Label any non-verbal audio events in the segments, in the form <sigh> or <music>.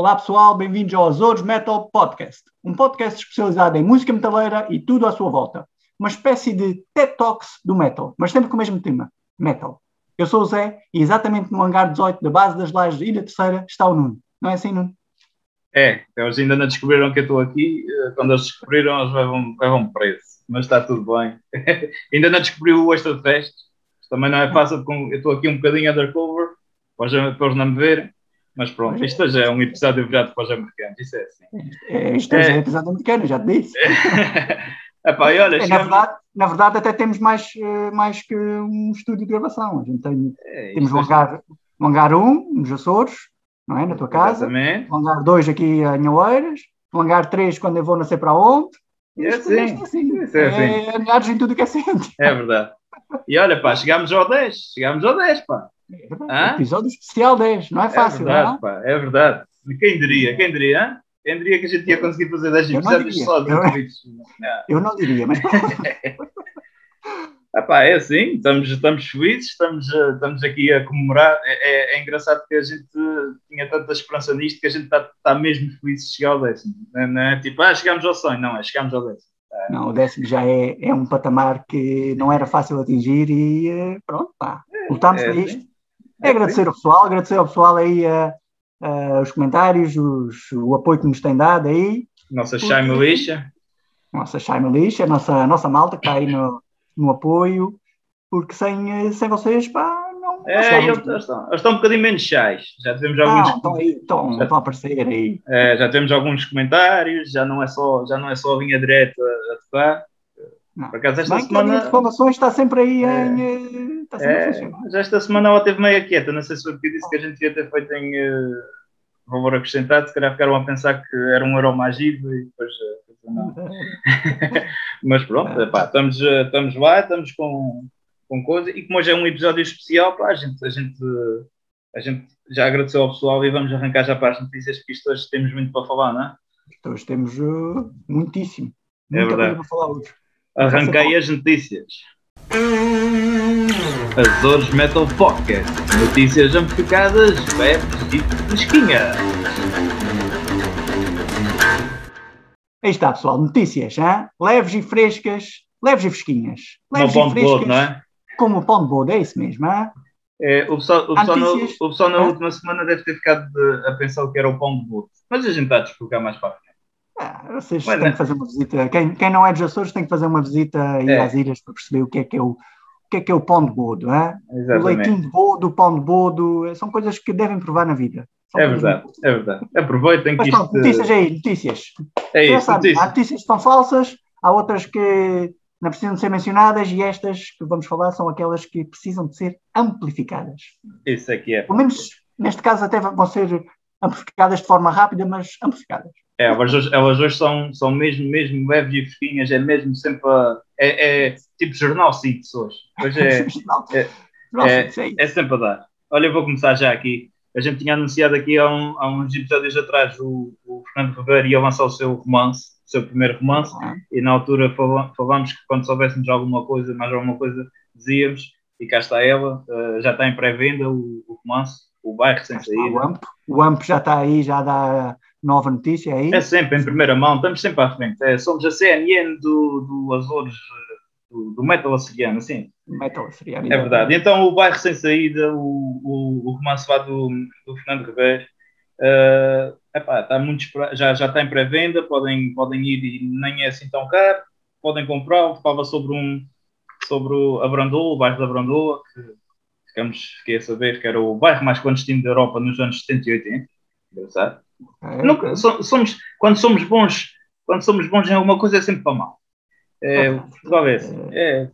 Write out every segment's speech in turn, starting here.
Olá pessoal, bem-vindos ao Azores Metal Podcast, um podcast especializado em música metaleira e tudo à sua volta. Uma espécie de TED Talks do metal, mas sempre com o mesmo tema, metal. Eu sou o Zé e exatamente no hangar 18 da base das lajes da Ilha Terceira está o Nuno. Não é assim, Nuno? É, eles ainda não descobriram que eu estou aqui. Quando eles descobriram, eles levam, levam preso. Mas está tudo bem. <laughs> ainda não descobriu o Extra Fest. Também não é fácil. Eu estou aqui um bocadinho undercover, para eles não me verem. Mas pronto, isto já é um episódio virado para os americanos, isso é assim. É, isto é, é um episódio americano, já te disse. <laughs> Epá, olha, é, chegamos... na, verdade, na verdade, até temos mais, eh, mais que um estúdio de gravação. A gente tem, é, temos o hangar, um hangar 1 nos Açores, não é? Na tua casa. Exatamente. O hangar 2 aqui em Oeiras. O hangar 3 quando eu vou nascer para onde. É assim. É, assim. é, assim. é hangares em tudo que é centro. É verdade. E olha, pá, chegámos ao 10. Chegámos ao 10, pá. É Episódio especial 10, não é fácil. É verdade, pá, é verdade. Quem diria? Quem diria? Quem diria que a gente ia conseguir fazer 10 episódios só de eu, eu não diria, mas. Epá, <laughs> é assim, estamos, estamos felizes, estamos, estamos aqui a comemorar. É, é, é, engraçado que a gente tinha tanta esperança nisto que a gente está, está mesmo feliz de chegar ao décimo. Não é, não é tipo, ah, chegamos ao sonho, não, é chegamos ao décimo. Não, o décimo já é, é um patamar que não era fácil atingir e eh, pronto, pá, lutámos é, para isto. É, é agradecer ao pessoal, agradecer ao pessoal aí uh, uh, os comentários, os, o apoio que nos tem dado aí. Nossa Shai Militia. Nossa Shai Militia, nossa, nossa malta que está aí no, no apoio, porque sem, sem vocês, pá, não. É, eles, estão, eles estão um bocadinho menos chais. Já tivemos alguns. Não, estão, aí, estão, já, estão a aparecer aí. É, já temos alguns comentários, já não é só, já não é só a linha direta a tocar. Por acaso, esta Bem, semana. A informações está sempre aí é. em. Eh, está sempre é. Mas esta semana ela teve meio quieta. Não sei se foi porque disse que a gente ia ter feito em uh, valor acrescentado. Se calhar ficaram a pensar que era um euro mais e depois. Uh, <laughs> mas pronto, epá, estamos, estamos lá, estamos com, com coisa. E como hoje é um episódio especial, pá, a, gente, a, gente, a gente já agradeceu ao pessoal e vamos arrancar já para as notícias, porque isto hoje temos muito para falar, não é? Hoje temos uh, muitíssimo. É Muita verdade. para falar hoje. Arranquei as notícias. Azores Metal Pocket. Notícias amplificadas, leves e fresquinhas. Aí está, pessoal. Notícias, hein? leves e frescas, leves e fresquinhas. Leves Como e frescas, bodo, não é? Como o pão de bodo, é isso mesmo, hein? É, o pessoal, o pessoal, no, o pessoal na última semana deve ter ficado de, a pensar o que era o pão de bodo. Mas a gente está a explicar mais para a frente. Ah, vocês têm é. que fazer uma visita. Quem, quem não é dos Açores tem que fazer uma visita aí é. às ilhas para perceber o que é que é o, o que é que é o pão de bodo, é? o leitinho de bodo, o pão de bodo, são coisas que devem provar na vida. São é verdade, é verdade. Aproveitem que isto... notícias aí, notícias. É isso, sabe, notícias. Há notícias que são falsas, há outras que não precisam de ser mencionadas e estas que vamos falar são aquelas que precisam de ser amplificadas. Isso aqui é. Pelo menos, neste caso, até vão ser amplificadas de forma rápida, mas amplificadas. É, elas hoje, elas hoje são, são mesmo, mesmo leves e fresquinhas, é mesmo sempre a, é, é tipo jornal simples hoje. Hoje é, <laughs> é, é, é, sempre a dar. Olha, eu vou começar já aqui. A gente tinha anunciado aqui há, um, há uns episódios atrás o, o Fernando Ribeiro ia lançar o seu romance, o seu primeiro romance, uhum. e na altura falámos que quando soubéssemos alguma coisa, mais alguma coisa, dizíamos, e cá está ela, uh, já está em pré-venda o, o romance, o bairro sem saída. O AMP, o AMP já está aí, já dá nova notícia aí. É sempre em primeira mão, estamos sempre à frente. É, somos a CNN do, do Azores, do, do metal açoriano, assim. Metal açoriano. É verdade. Então o bairro sem saída, o, o, o romance lá do, do Fernando Ribeiro, uh, epá, está muito, já, já está em pré-venda, podem, podem ir e nem é assim tão caro, podem comprar, fala sobre um sobre a Brandoa, o bairro da Brandoa, que ficamos, fiquei a saber que era o bairro mais clandestino da Europa nos anos 70 e 80. Engraçado. É, Nunca, somos, quando somos bons, quando somos bons em alguma coisa é sempre para mal. É, Portugal é assim. É.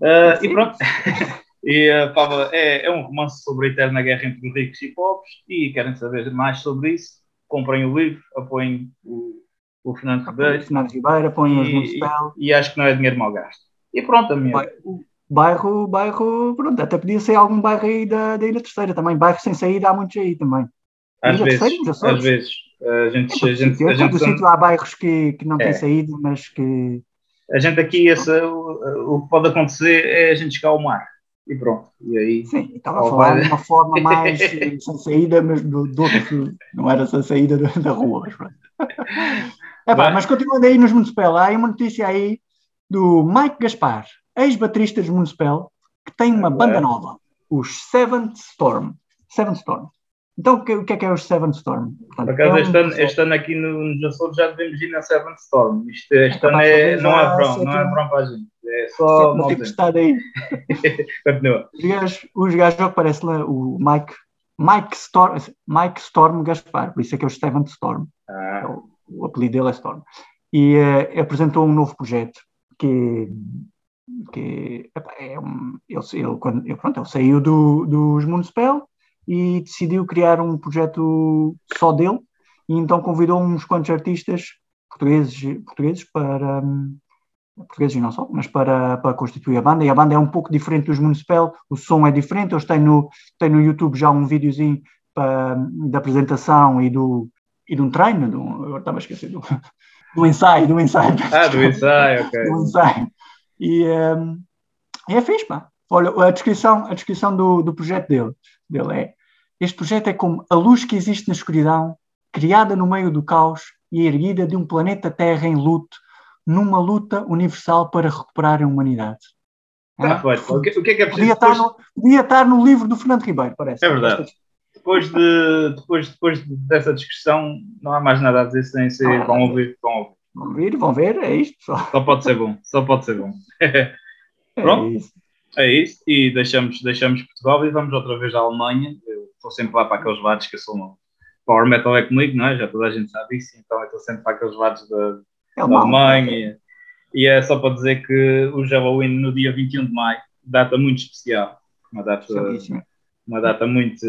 Uh, e pronto. <laughs> e uh, Pava, é, é um romance sobre a eterna guerra entre ricos e pobres. E querem saber mais sobre isso? Comprem o livro, apoiem o, o Fernando Ribeiro. Fernando Ribeiro, apoiem os e, e, e acho que não é dinheiro mal gasto. E pronto, a minha. Bairro, bairro, pronto, até podia ser algum bairro aí da, da Ilha Terceira também. Bairro sem saída há muitos aí também. Às vezes, às vezes. A gente, a gente, a gente, sítio, há bairros que, que não é. têm saída, mas que, a gente aqui, esse, o, o que pode acontecer é a gente chegar ao mar e pronto. E aí. Sim, estava a falar vai... de uma forma <laughs> mais sem saída, mas do, do outro, não era sem saída da rua. É <laughs> pá, mas continuando aí nos Municipal, há uma notícia aí do Mike Gaspar, ex-baterista dos Municipal, que tem uma banda nova, os Seventh Storm. Seventh Storm. Então, o que, o que é que é o Seven Storm? Portanto, Por acaso, é este, ano, este ano aqui no, nos Açores já devemos ir na Seven Storm. Isto, este é ano é, não é verão, não é verão para a gente. É só mal tempo. aí. <laughs> Continua. Os gajos, os gajos que parece lá, o Mike, Mike, Storm, Mike Storm Gaspar, por isso é que é o Seven Storm. Ah. É o, apelido dele é Storm. E uh, apresentou um novo projeto que que é um, ele, ele, quando, pronto, ele saiu do, dos Municipal e decidiu criar um projeto só dele e então convidou uns quantos artistas portugueses, portugueses para portugueses e não só, mas para, para constituir a banda e a banda é um pouco diferente dos Municipal, o som é diferente, eles têm no, têm no YouTube já um videozinho para, da apresentação e do e de um treino, do, agora estava a esquecer do, <laughs> do ensaio, do ensaio. Ah, do ensaio, ok. Do ensaio. E, um, é fixe, pá. Olha, a descrição, a descrição do, do projeto dele, dele é este projeto é como a luz que existe na escuridão, criada no meio do caos e erguida de um planeta Terra em luto, numa luta universal para recuperar a humanidade. Ah, ah o, que, o que é que é preciso? Podia, depois... estar no, podia estar no livro do Fernando Ribeiro, parece. É verdade. Depois, de, depois, depois dessa discussão, não há mais nada a dizer sem ser. Ah, vão ouvir, vão ouvir. Vão ouvir, vão ver, é isto. Só, só pode ser bom, só pode ser bom. <laughs> Pronto. É isso. É isso. E deixamos, deixamos Portugal e vamos outra vez à Alemanha. Estou sempre lá para aqueles lados que eu sou uma Power Metal é comigo, não é? Já toda a gente sabe isso, então estou sempre para aqueles lados da, é da Alemanha. E é só para dizer que o Halloween no dia 21 de maio, data muito especial. Uma data, uma data muito.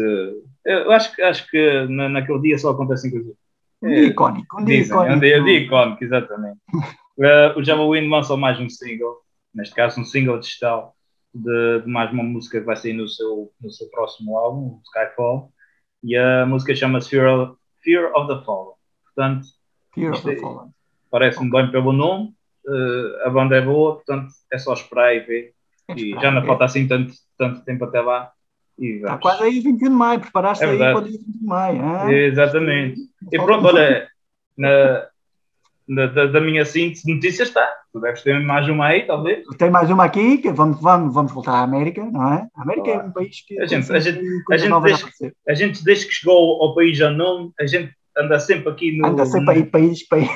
Eu acho, acho que na, naquele dia só acontecem coisas. Um dia icónico. Um dia icónico. Um dia, um dia icónico, exatamente. <laughs> uh, o Halloween lançou mais um single, neste caso um single digital, de, de, mais uma música que vai sair no seu, no seu próximo álbum, Skyfall, e a música chama-se Fear, Fear of the Fallen. Portanto, Fear of the é Fallen. Parece-me bem pelo nome, uh, a banda é boa, portanto é só esperar e ver. É e já não falta assim tanto, tanto tempo até lá. Está quase aí 21 de maio, preparaste é aí para o dia 21 de maio. Ah? Exatamente. E pronto, olha, na, na, da, da, minha síntese notícias está. Tu deves ter mais uma aí, talvez. Tem mais uma aqui, que vamos, vamos, vamos voltar à América, não é? A América é um país que. A gente, a gente, a gente, desde, a gente, desde que chegou ao país não, a gente anda sempre aqui no. Anda sempre aí, país, país.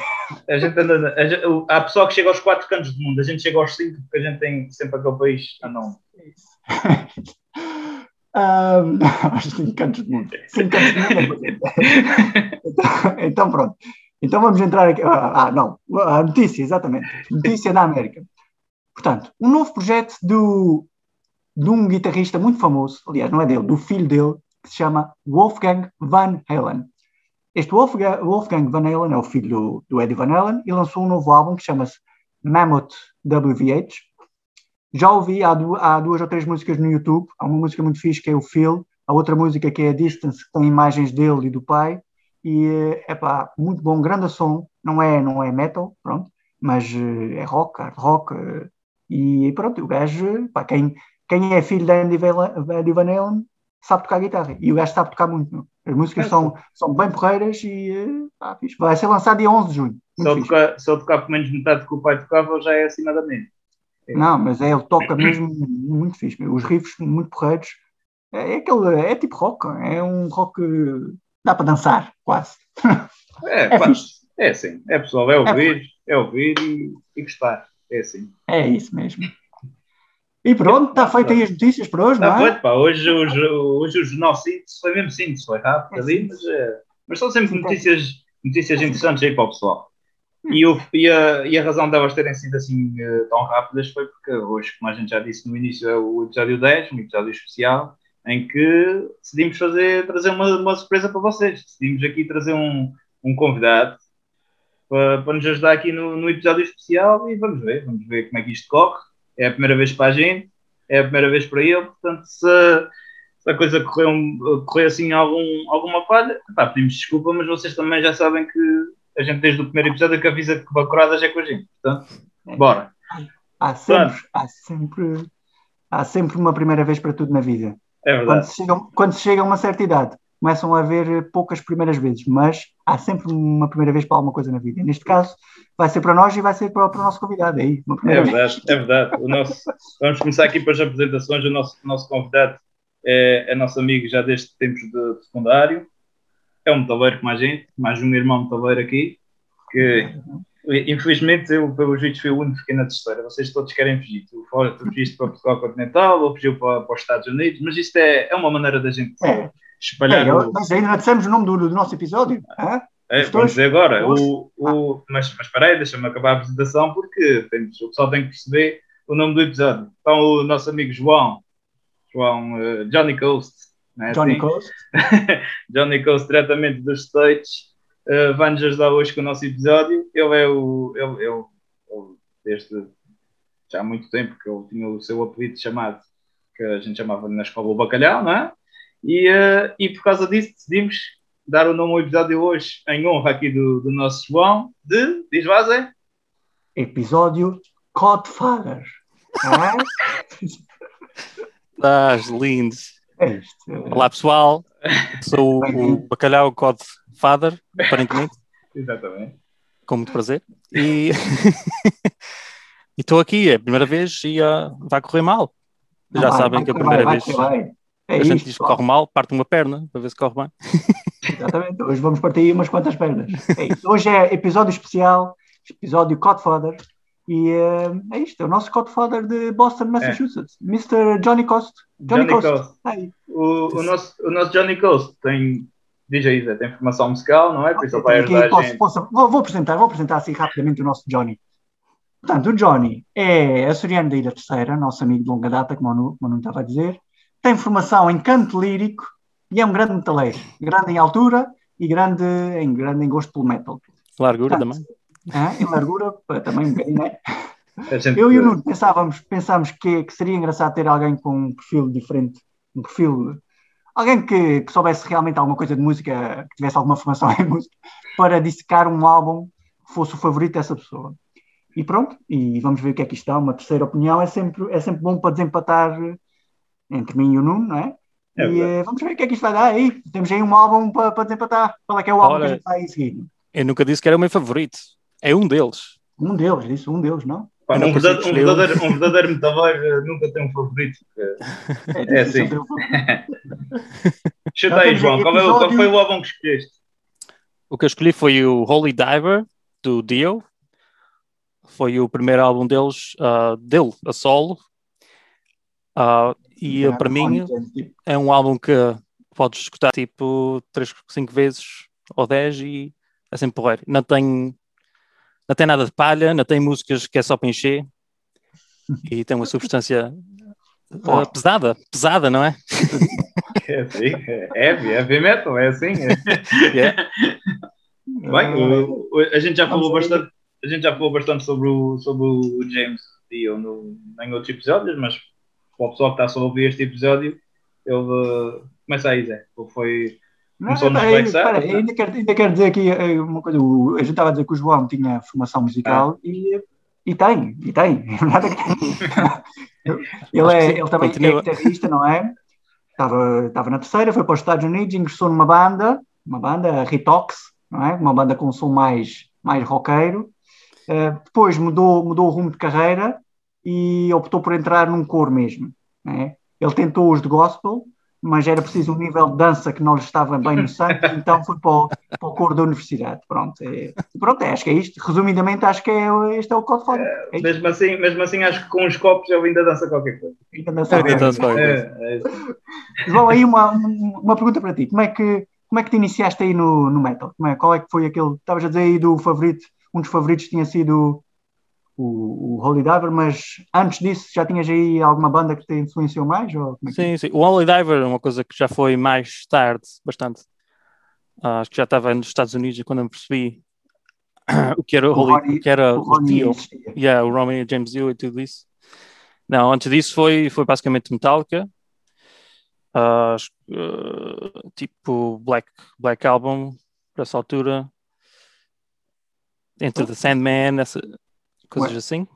A gente anda. A gente, há pessoal que chega aos quatro cantos do mundo, a gente chega aos cinco, porque a gente tem sempre aquele país a não. Um, <laughs> <laughs> aos cinco cantos do mundo. Cinco cantos do mundo. É <laughs> então, então, pronto. Então vamos entrar aqui. Ah, ah, não, a notícia, exatamente. Notícia da América. Portanto, um novo projeto do, de um guitarrista muito famoso, aliás, não é dele, do filho dele, que se chama Wolfgang Van Halen. Este Wolfgang, Wolfgang Van Halen é o filho do, do Eddie Van Halen e lançou um novo álbum que chama-se Mammoth WVH. Já ouvi, há, du há, duas ou três músicas no YouTube. Há uma música muito fixe que é o Phil, a outra música que é a Distance, que tem imagens dele e do pai e é pá, muito bom, grande som, não é, não é metal, pronto, mas eh, é rock, hard rock, eh, e pronto, o gajo, pá, quem, quem é filho de Andy Van Halen sabe tocar guitarra, e o gajo sabe tocar muito, as músicas é, são, são bem porreiras e eh, pá, vai ser lançado dia 11 de junho. Se eu, tocar, tocar por menos metade que o pai tocava, já é acima da média. Não, mas é, ele toca mesmo muito fixe, os riffs muito porreiros, é, é, aquele, é tipo rock, é um rock dá para dançar, quase. É, é, é assim, é pessoal, é ouvir, é, é ouvir e, e gostar, é assim. É isso mesmo. E pronto, está feito aí as notícias para hoje, está não é? Feito, pá. Hoje, hoje, hoje o jornal síntese foi mesmo síntese, foi rápido é ali, mas, é, mas são sempre notícias, notícias interessantes aí para o pessoal. E, o, e, a, e a razão delas terem sido assim uh, tão rápidas foi porque hoje, como a gente já disse no início, é o episódio 10, um episódio especial, em que decidimos fazer, trazer uma, uma surpresa para vocês. Decidimos aqui trazer um, um convidado para, para nos ajudar aqui no, no episódio especial e vamos ver, vamos ver como é que isto corre. É a primeira vez para a gente, é a primeira vez para ele, portanto, se, se a coisa correr, correr assim algum, alguma falha, pá, pedimos desculpa, mas vocês também já sabem que a gente desde o primeiro episódio que avisa que Bacuradas é com a gente. Portanto, Bora. Há sempre, há sempre, há sempre uma primeira vez para tudo na vida. É Quando verdade. se, chega, quando se chega a uma certa idade, começam a haver poucas primeiras vezes, mas há sempre uma primeira vez para alguma coisa na vida. E neste caso, vai ser para nós e vai ser para, para o nosso convidado. É aí, É primeira vez. verdade, é verdade. O nosso, vamos começar aqui para as apresentações. O nosso, nosso convidado é, é nosso amigo já desde tempos de, de secundário. É um metaleiro como a gente, mais um irmão metaleiro aqui, que infelizmente eu, pelos vistos, fui o único que fiquei na terceira. Vocês todos querem fugir. Tu, fora- tu fugiste para Portugal continental ou fugiu para, para os Estados Unidos, mas isto é, é uma maneira da gente É. espalhar. É, o- mas ainda não dissemos o nome do, do nosso episódio. É, Os vamos dizer agora. O, o, mas, mas espera aí, deixa-me acabar a apresentação porque temos, o pessoal tem que perceber o nome do episódio. Então, o nosso amigo João, João eh, Johnny Coast, né, Johnny assim? Coast. <laughs> Johnny Coast, diretamente dos States, eh, vai-nos ajudar hoje com o nosso episódio. Ele é o. Ele, ele, ele, desde já há muito tempo que ele tinha o seu apelido chamado, que a gente chamava na escola o Bacalhau, não é? E, eh, e por causa disso decidimos dar o nome ao episódio hoje em honra aqui do, do nosso João, de. Diz lá, Zé? Episódio Godfather. Hã? <laughs> Estás lindo. É isto. Olá pessoal, sou o, o Bacalhau Godfather, aparentemente, <laughs> Exatamente. com muito prazer. <laughs> E estou aqui, é a primeira vez e ah, vai correr mal. Já Vai, sabem vai que a correr primeira vez vai bem. É a gente diz que corre mal, parte uma perna para ver se corre bem. <laughs> Exatamente. Hoje vamos partir aí umas quantas pernas. É. Hoje é episódio especial, episódio Godfather. E eh, é isto, é o nosso Godfather de Boston, Massachusetts. Mr. Johnny Coast. Johnny, É. Johnny Coast. Coast. Aí. O, o, nosso, o nosso Johnny Coast tem. Diz aí, Zé, tem formação musical, não é? Por isso ele vai Aqui ajudar a posso- gente. posso- vou, vou apresentar, vou apresentar assim rapidamente o nosso Johnny. Portanto, o Johnny é açoriano da Ilha Terceira, nosso amigo de longa data, como o Nu- como o Nuno estava a dizer. Tem formação em canto lírico e é um grande metaleiro. Grande em altura e grande em, grande em gosto pelo metal. Largura Portanto, também. Hã? em largura, também bocadinho, né? A gente- Eu e o Nuno pensávamos, pensámos que, que seria engraçado ter alguém com um perfil diferente, um perfil, alguém que, que soubesse realmente alguma coisa de música, que tivesse alguma formação <laughs> em música, para dissecar um álbum que fosse o favorito dessa pessoa. E pronto, e vamos ver o que é que isto dá. Uma terceira opinião é sempre, é sempre bom para desempatar entre mim e o Nuno, não é? É e verdade. eh, vamos ver o que é que isto vai dar aí. Temos aí um álbum para, para desempatar. Qual é que é o álbum Olha, que a gente vai seguir? Eu nunca disse que era o meu favorito. É um deles. Um deles, disse um deles, não? Pá, não um, verdadeiro, um, verdadeiro, um verdadeiro metaleiro eh, nunca tem um favorito. porque- É difícil assim. Chuta <laughs> Já aí, João, qual, é, qual foi o álbum que escolheste? O que eu escolhi foi o Holy Diver, do Dio. Foi o primeiro álbum deles, ah, dele, a solo. Ah, e É, para mim Dio. é um álbum que podes escutar tipo 3, 5 vezes ou 10 e é sempre porreiro. Não tem, não tem nada de palha, não tem músicas que é só para encher e tem uma substância <laughs> Forte. pesada, pesada, não é? É assim, é heavy, é heavy metal, é assim. é. <laughs> Yeah. Bem, o- o- a gente já Vamos falou bastante, a gente já falou bastante sobre o, sobre o James Dio no, em outros episódios, mas para o pessoal que está só a ouvir este episódio, ele eh, começa aí, Zé. Ele foi. Não, peraí, Black Sabbath, peraí, ainda, quero, ainda quero dizer aqui eh, uma coisa. O- a gente estava a dizer que o João tinha formação musical e, e tem, e tem. <laughs> É <laughs> ele, é, ele também continua. é guitarrista, não é? Estava, estava na terceira, foi para os Estados Unidos, ingressou numa banda, uma banda, a Ritox, não é? Uma banda com um som mais, mais roqueiro. Eh, depois mudou, mudou o rumo de carreira e optou por entrar num coro mesmo. não é? Ele tentou os de gospel, mas era preciso um nível de dança que não lhe estava bem no sangue, <laughs> então foi para o, para o coro da universidade. Pronto, é, pronto é, acho que é isto. Resumidamente, acho que é, este é o Father. É. Mesmo assim, mesmo assim, acho que com os copos ele ainda dança qualquer coisa. Ainda dança qualquer coisa. É, é. <laughs> João, aí uma, uma pergunta para ti. Como é que, como é que te iniciaste aí no, no metal? Como é, qual é que foi aquele. Estavas a dizer aí do favorito, um dos favoritos tinha sido o, o Holy Diver, mas antes disso já tinhas aí alguma banda que te influenciou mais? Ou é Sim, sim. O Holy Diver é uma coisa que já foi mais tarde, bastante. Ah, acho que já estava nos Estados Unidos quando eu percebi <coughs> o que era o, Holy, Ronnie- o que era o o Dio. Yeah, o Romy James Dio e tudo isso. Não, antes disso foi, foi basicamente Metallica. Que, ah, tipo Black, Black Album, para essa altura. Enter the Sandman, essa, coisas Ué. assim.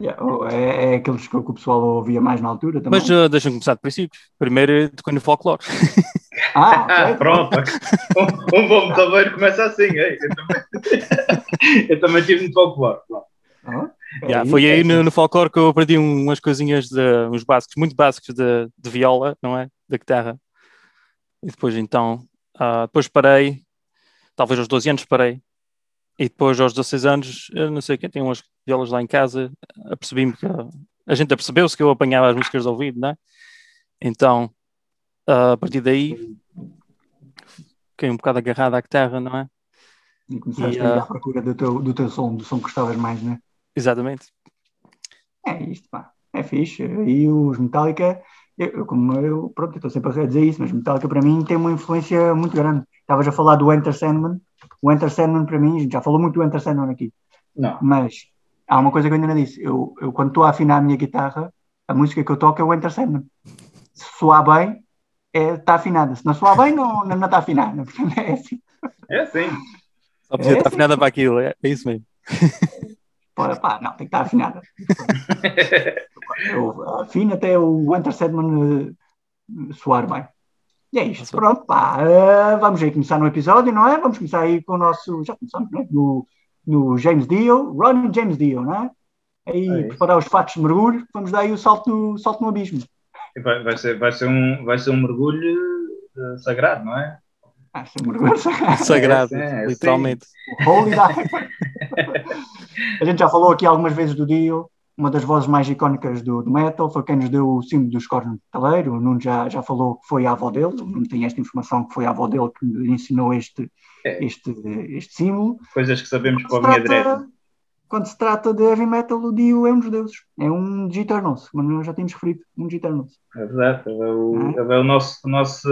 Yeah, oh, é, é aqueles que o pessoal ouvia mais na altura também. Mas uh, deixa-me começar de princípio. Primeiro tocou no folclore. Ah, <laughs> Ah, pronto. Um, um bom metaleiro começa assim. ei, Eu também, <laughs> eu também tive no folclore. Ah, é Yeah, foi é aí no, no folclore que eu aprendi um- umas coisinhas, de, uns básicos, muito básicos de, de viola, não é? Da guitarra. E depois então, ah, depois parei, talvez aos 12 anos parei. E depois aos 16 anos, eu não sei quem tem umas violas lá em casa, apercebi-me que a gente apercebeu-se que eu apanhava as músicas de ouvido, não é? Então, ah, a partir daí, fiquei um bocado agarrado à guitarra, não é? E começaste E, a ir ah, à procura do teu, do teu som, do som que gostavas mais, né? Exatamente. É isto, pá. É fixe. E os Metallica, eu, como eu, pronto, estou sempre a dizer isso, mas Metallica para mim tem uma influência muito grande. Estavas a falar do Enter Sandman. O Enter Sandman para mim, a gente já falou muito do Enter Sandman aqui, Não. mas há uma coisa que eu ainda não disse. Eu, eu quando estou a afinar a minha guitarra, a música que eu toco é o Enter Sandman. Se soar bem, está afinada. Se não soar bem, não, não, não está afinada. <laughs> É assim. É assim. Só podia É, estar sim. afinada para aquilo, é, é isso mesmo. <laughs> Pá, pá, não, tem que estar afinada. <laughs> Eu afino até o Enter Sandman eh, soar bem. E é isto. Nossa. Pronto, pá. eh, vamos aí começar no episódio, não é? Vamos começar aí com o nosso. Já começamos, não é? No, no James Dio, Ronnie James Dio, não é? Aí É preparar os fatos de mergulho, vamos dar aí o salto, salto no abismo. Vai, vai ser, vai, ser um, vai ser um mergulho eh, sagrado, não é? Ah, isso é mergulho sagrado. <laughs> Sagrado, É, é, literalmente. Holy <laughs> dive. A gente já falou aqui algumas vezes do Dio, uma das vozes mais icónicas do, do metal, foi quem nos deu o símbolo dos cornos de metaleiro. O Nuno já, já falou que foi a avó dele, o Nuno tem esta informação que foi a avó dele que lhe ensinou este, É. este, este símbolo. Coisas que sabemos Quando para a minha direita. quando se trata de heavy metal, o Dio é um dos deuses. É um Gitarnos, como nós já tínhamos referido, um. É verdade. Ele é o, Hum. ele é o nosso, o nosso,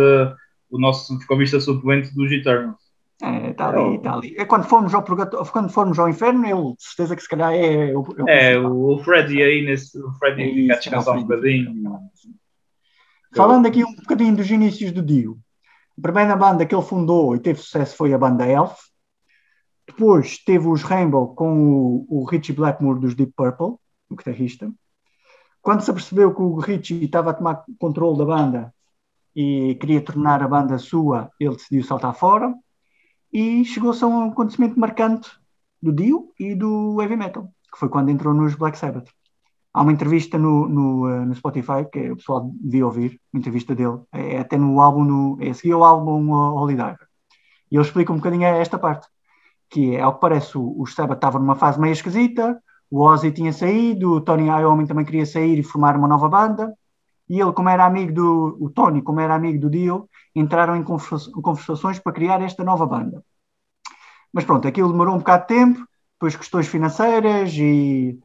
o nosso vocalista suplente dos Eternals. É, está É ali, o- está ali. É quando formos ao purgatório, quando formos ao inferno, ele, de certeza que se calhar é, o- o É, principal. o, Freddy aí nesse. O Freddy É isso, descansar é um bocadinho. Falando aqui um bocadinho dos inícios do Dio. A primeira banda que ele fundou e teve sucesso foi a banda Elf. Depois teve os Rainbow com o, o Richie Blackmore dos Deep Purple, o guitarrista. Quando se apercebeu que o Richie estava a tomar controle da banda e queria tornar a banda sua, ele decidiu saltar fora e chegou-se a um acontecimento marcante do Dio e do heavy metal, que foi quando entrou nos Black Sabbath. Há uma entrevista no, no, eh, no Spotify que o pessoal devia ouvir, uma entrevista dele, é até no álbum, no, é a seguir álbum Holy Diver. E ele explica um bocadinho esta parte, que é, ao que parece, o, o Sabbath estava numa fase meio esquisita, o Ozzy tinha saído, o Tony Iommi também queria sair e formar uma nova banda, e ele, como era amigo do, o Tony, como era amigo do Dio, entraram em conversa- em conversações para criar esta nova banda. Mas pronto, aquilo demorou um bocado de tempo, depois questões financeiras e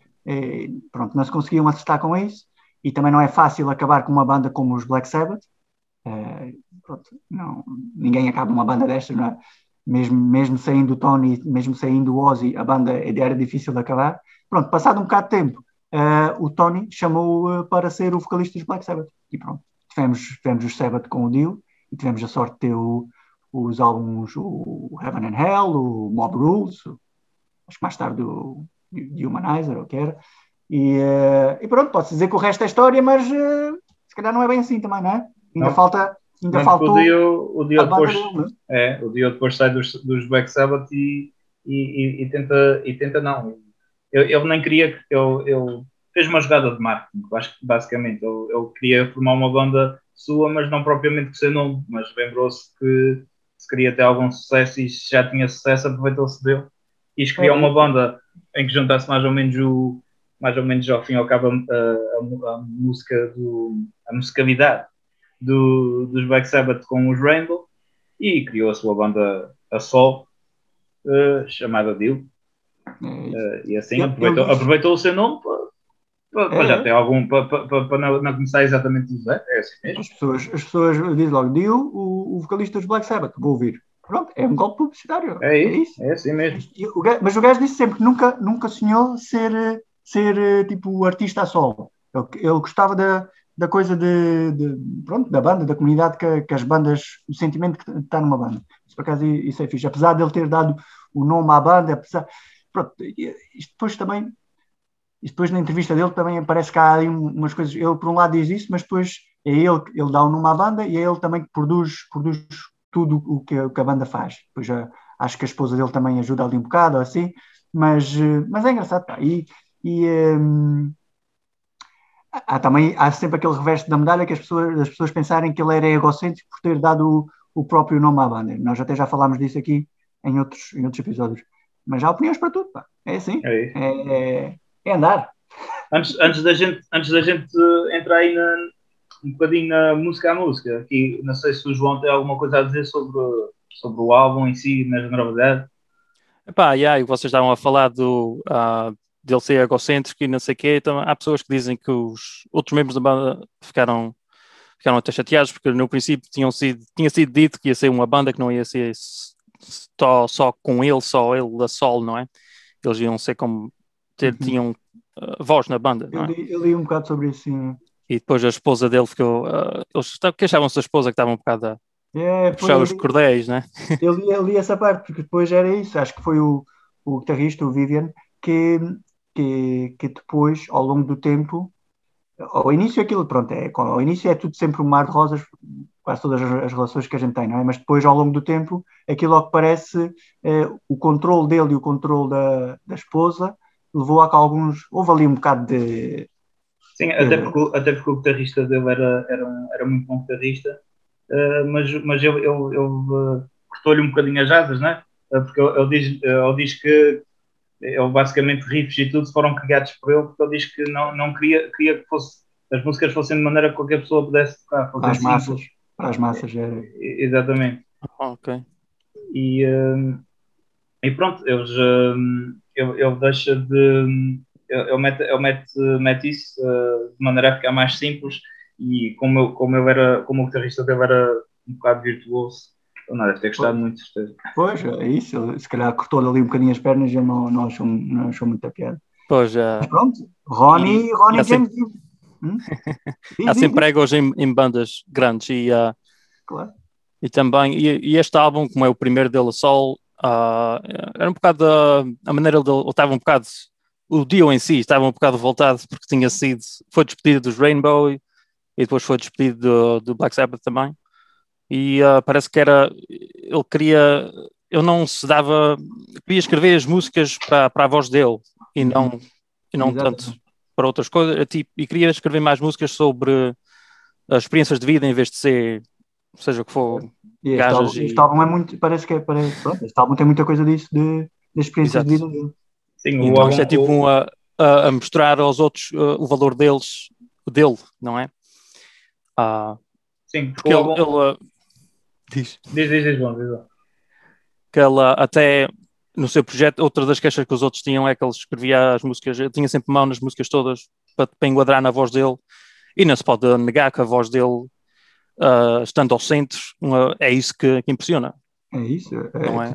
pronto, não se conseguiam acertar com isso. E também não é fácil acabar com uma banda como os Black Sabbath. Eh, pronto, não, ninguém acaba uma banda destas, não é? Mesmo, mesmo saindo o Tony, mesmo saindo o Ozzy, a banda era difícil de acabar. Pronto, passado um bocado de tempo, eh, o Tony chamou eh, para ser o vocalista dos Black Sabbath. E pronto, tivemos, tivemos os Sabbath com o Dio e tivemos a sorte de ter o, os álbuns, o Heaven and Hell, o Mob Rules, acho que mais tarde o de Humanizer, ou o que era. E, eh, e pronto, pode-se dizer que o resto é história, mas eh, se calhar não é bem assim também, não é? Ainda Não. falta, ainda faltou o Dio, o Dio a banda depois, dele, é? é, o Dio depois sai dos, dos Black Sabbath e, e, e- tenta, e tenta não. Ele, nem queria, que- ele, ele fez uma jogada de marketing, basicamente. Ele, ele queria formar uma banda sua, mas não propriamente com o seu nome, mas lembrou-se que se queria ter algum sucesso e se já tinha sucesso, aproveitou-se dele e criou uma banda em que juntasse mais ou menos o mais ou menos ao fim e ao cabo a, a- a música do a musicalidade do, dos Black Sabbath com os Rainbow e criou a sua banda a sol eh, chamada Dio É isso. Eh, e assim aproveitou, aproveitou o seu nome para, É, já é. ter algum para, para, para- não, não começar exatamente do zero, é assim mesmo As pessoas, as pessoas dizem logo, Dio, o, o vocalista dos Black Sabbath, vou ouvir. Pronto, é um golpe publicitário. é isso, é assim mesmo o gajo- mas o gajo disse sempre que nunca, nunca sonhou ser, ser eh, tipo artista a solo. Ele, ele gostava da, da coisa de, de- pronto, da banda, da comunidade, que, que as bandas, o sentimento que está numa banda. Isso, por acaso, isso é fixe. Apesar de ele ter dado o nome à banda, apesar, pronto, isto depois também, isto depois na entrevista dele também parece que há aí umas coisas, ele por um lado diz isso, mas depois é ele, ele dá o nome à banda e é ele também que produz, produz tudo o que, o que a banda faz. Depois já, acho que a esposa dele também ajuda ali um bocado, assim, mas, mas é engraçado, pá. E, e um, há também há sempre aquele reverso da medalha que as pessoas, as pessoas pensarem que ele era egocêntrico por ter dado o, o próprio nome à banda. Nós até já falámos disso aqui em outros, em outros episódios. Mas há opiniões para tudo, pá. É assim. É, é, é, andar. Antes, antes, da gente, antes da gente entrar aí na, um bocadinho na música à música, aqui, não sei se o João tem alguma coisa a dizer sobre, sobre o álbum em si, na generalidade. Epá, yeah, e vocês estavam a falar do, uh, dele ser egocêntrico e não sei o quê, então há pessoas que dizem que os outros membros da banda ficaram, ficaram até chateados porque no princípio tinham sido, tinha sido dito que ia ser uma banda que não ia ser só, só com ele, só ele da sol, não é? Eles iam ser como, ter, uhum. tinham uh, voz na banda, não é? Eu li, eu li um bocado sobre isso, sim. E depois a esposa dele ficou, uh, eles queixavam-se da esposa que estava um bocado a, é, puxar os cordéis, né? <laughs> Eu li, eu li essa parte, porque depois era isso, acho que foi o, o guitarrista, o Vivian, que que, que depois, ao longo do tempo, ao início aquilo, pronto, é, ao início é tudo sempre um mar de rosas, quase todas as, as, relações que a gente tem, não é? Mas depois, ao longo do tempo, aquilo ao que parece, é, o controle dele e o controle da, da esposa levou a que alguns, houve ali um bocado de... Sim, até porque, até porque o guitarrista dele era, era, era muito bom guitarrista, uh, mas, mas ele, ele, ele uh, cortou-lhe um bocadinho as asas, não é? Uh, porque ele, ele, diz, ele diz que ele basicamente riffs e tudo foram criados por ele porque ele diz que não, não queria, queria que fosse, as músicas fossem de maneira que qualquer pessoa pudesse tocar. Para as massas, para as massas era. Exatamente. Ok. E, um, e pronto, eles, um, ele, ele deixa de. Ele mete, ele mete, mete isso uh, de maneira a ficar mais simples e como, eu, como, ele era, como o guitarrista dele era um bocado virtuoso, não deve ter gostado muito, certeza. Pois, é isso. Se calhar cortou-lhe ali um bocadinho as pernas e não, não, achou, não achou muita piada. Pois, já. Mas pronto, Ronnie, Ronnie James. Sempre... Hum? Há sempre egos em, em, bandas grandes e, uh, claro. e também, e, e, este álbum, como é o primeiro dele a sol, uh, era um bocado a, a maneira dele, estava um bocado, o Dio em si estava um bocado voltado porque tinha sido, foi despedido dos Rainbow e, e depois foi despedido do, do Black Sabbath também. E uh, parece que era ele queria eu não se dava queria escrever as músicas para, para a voz dele e não uhum. e não tanto para outras coisas. Tipo, e queria escrever mais músicas sobre as experiências de vida em vez de ser seja o que for e este, álbum, e... este álbum é muito parece que é parece, pronto, este álbum tem muita coisa disso de, de experiências de vida dele Sim, então álbum, isto é tipo um, a, a, mostrar aos outros uh, o valor deles dele não é ah, Sim, porque ele, ele uh, Diz. Diz, diz, diz, bom, diz bom. Que ela até no seu projeto, outra das queixas que os outros tinham é que ele escrevia as músicas, ele tinha sempre mão nas músicas todas para, para enquadrar na voz dele e não se pode negar que a voz dele, uh, estando ao centro, uma, é isso que, que, impressiona. É isso. É, não é?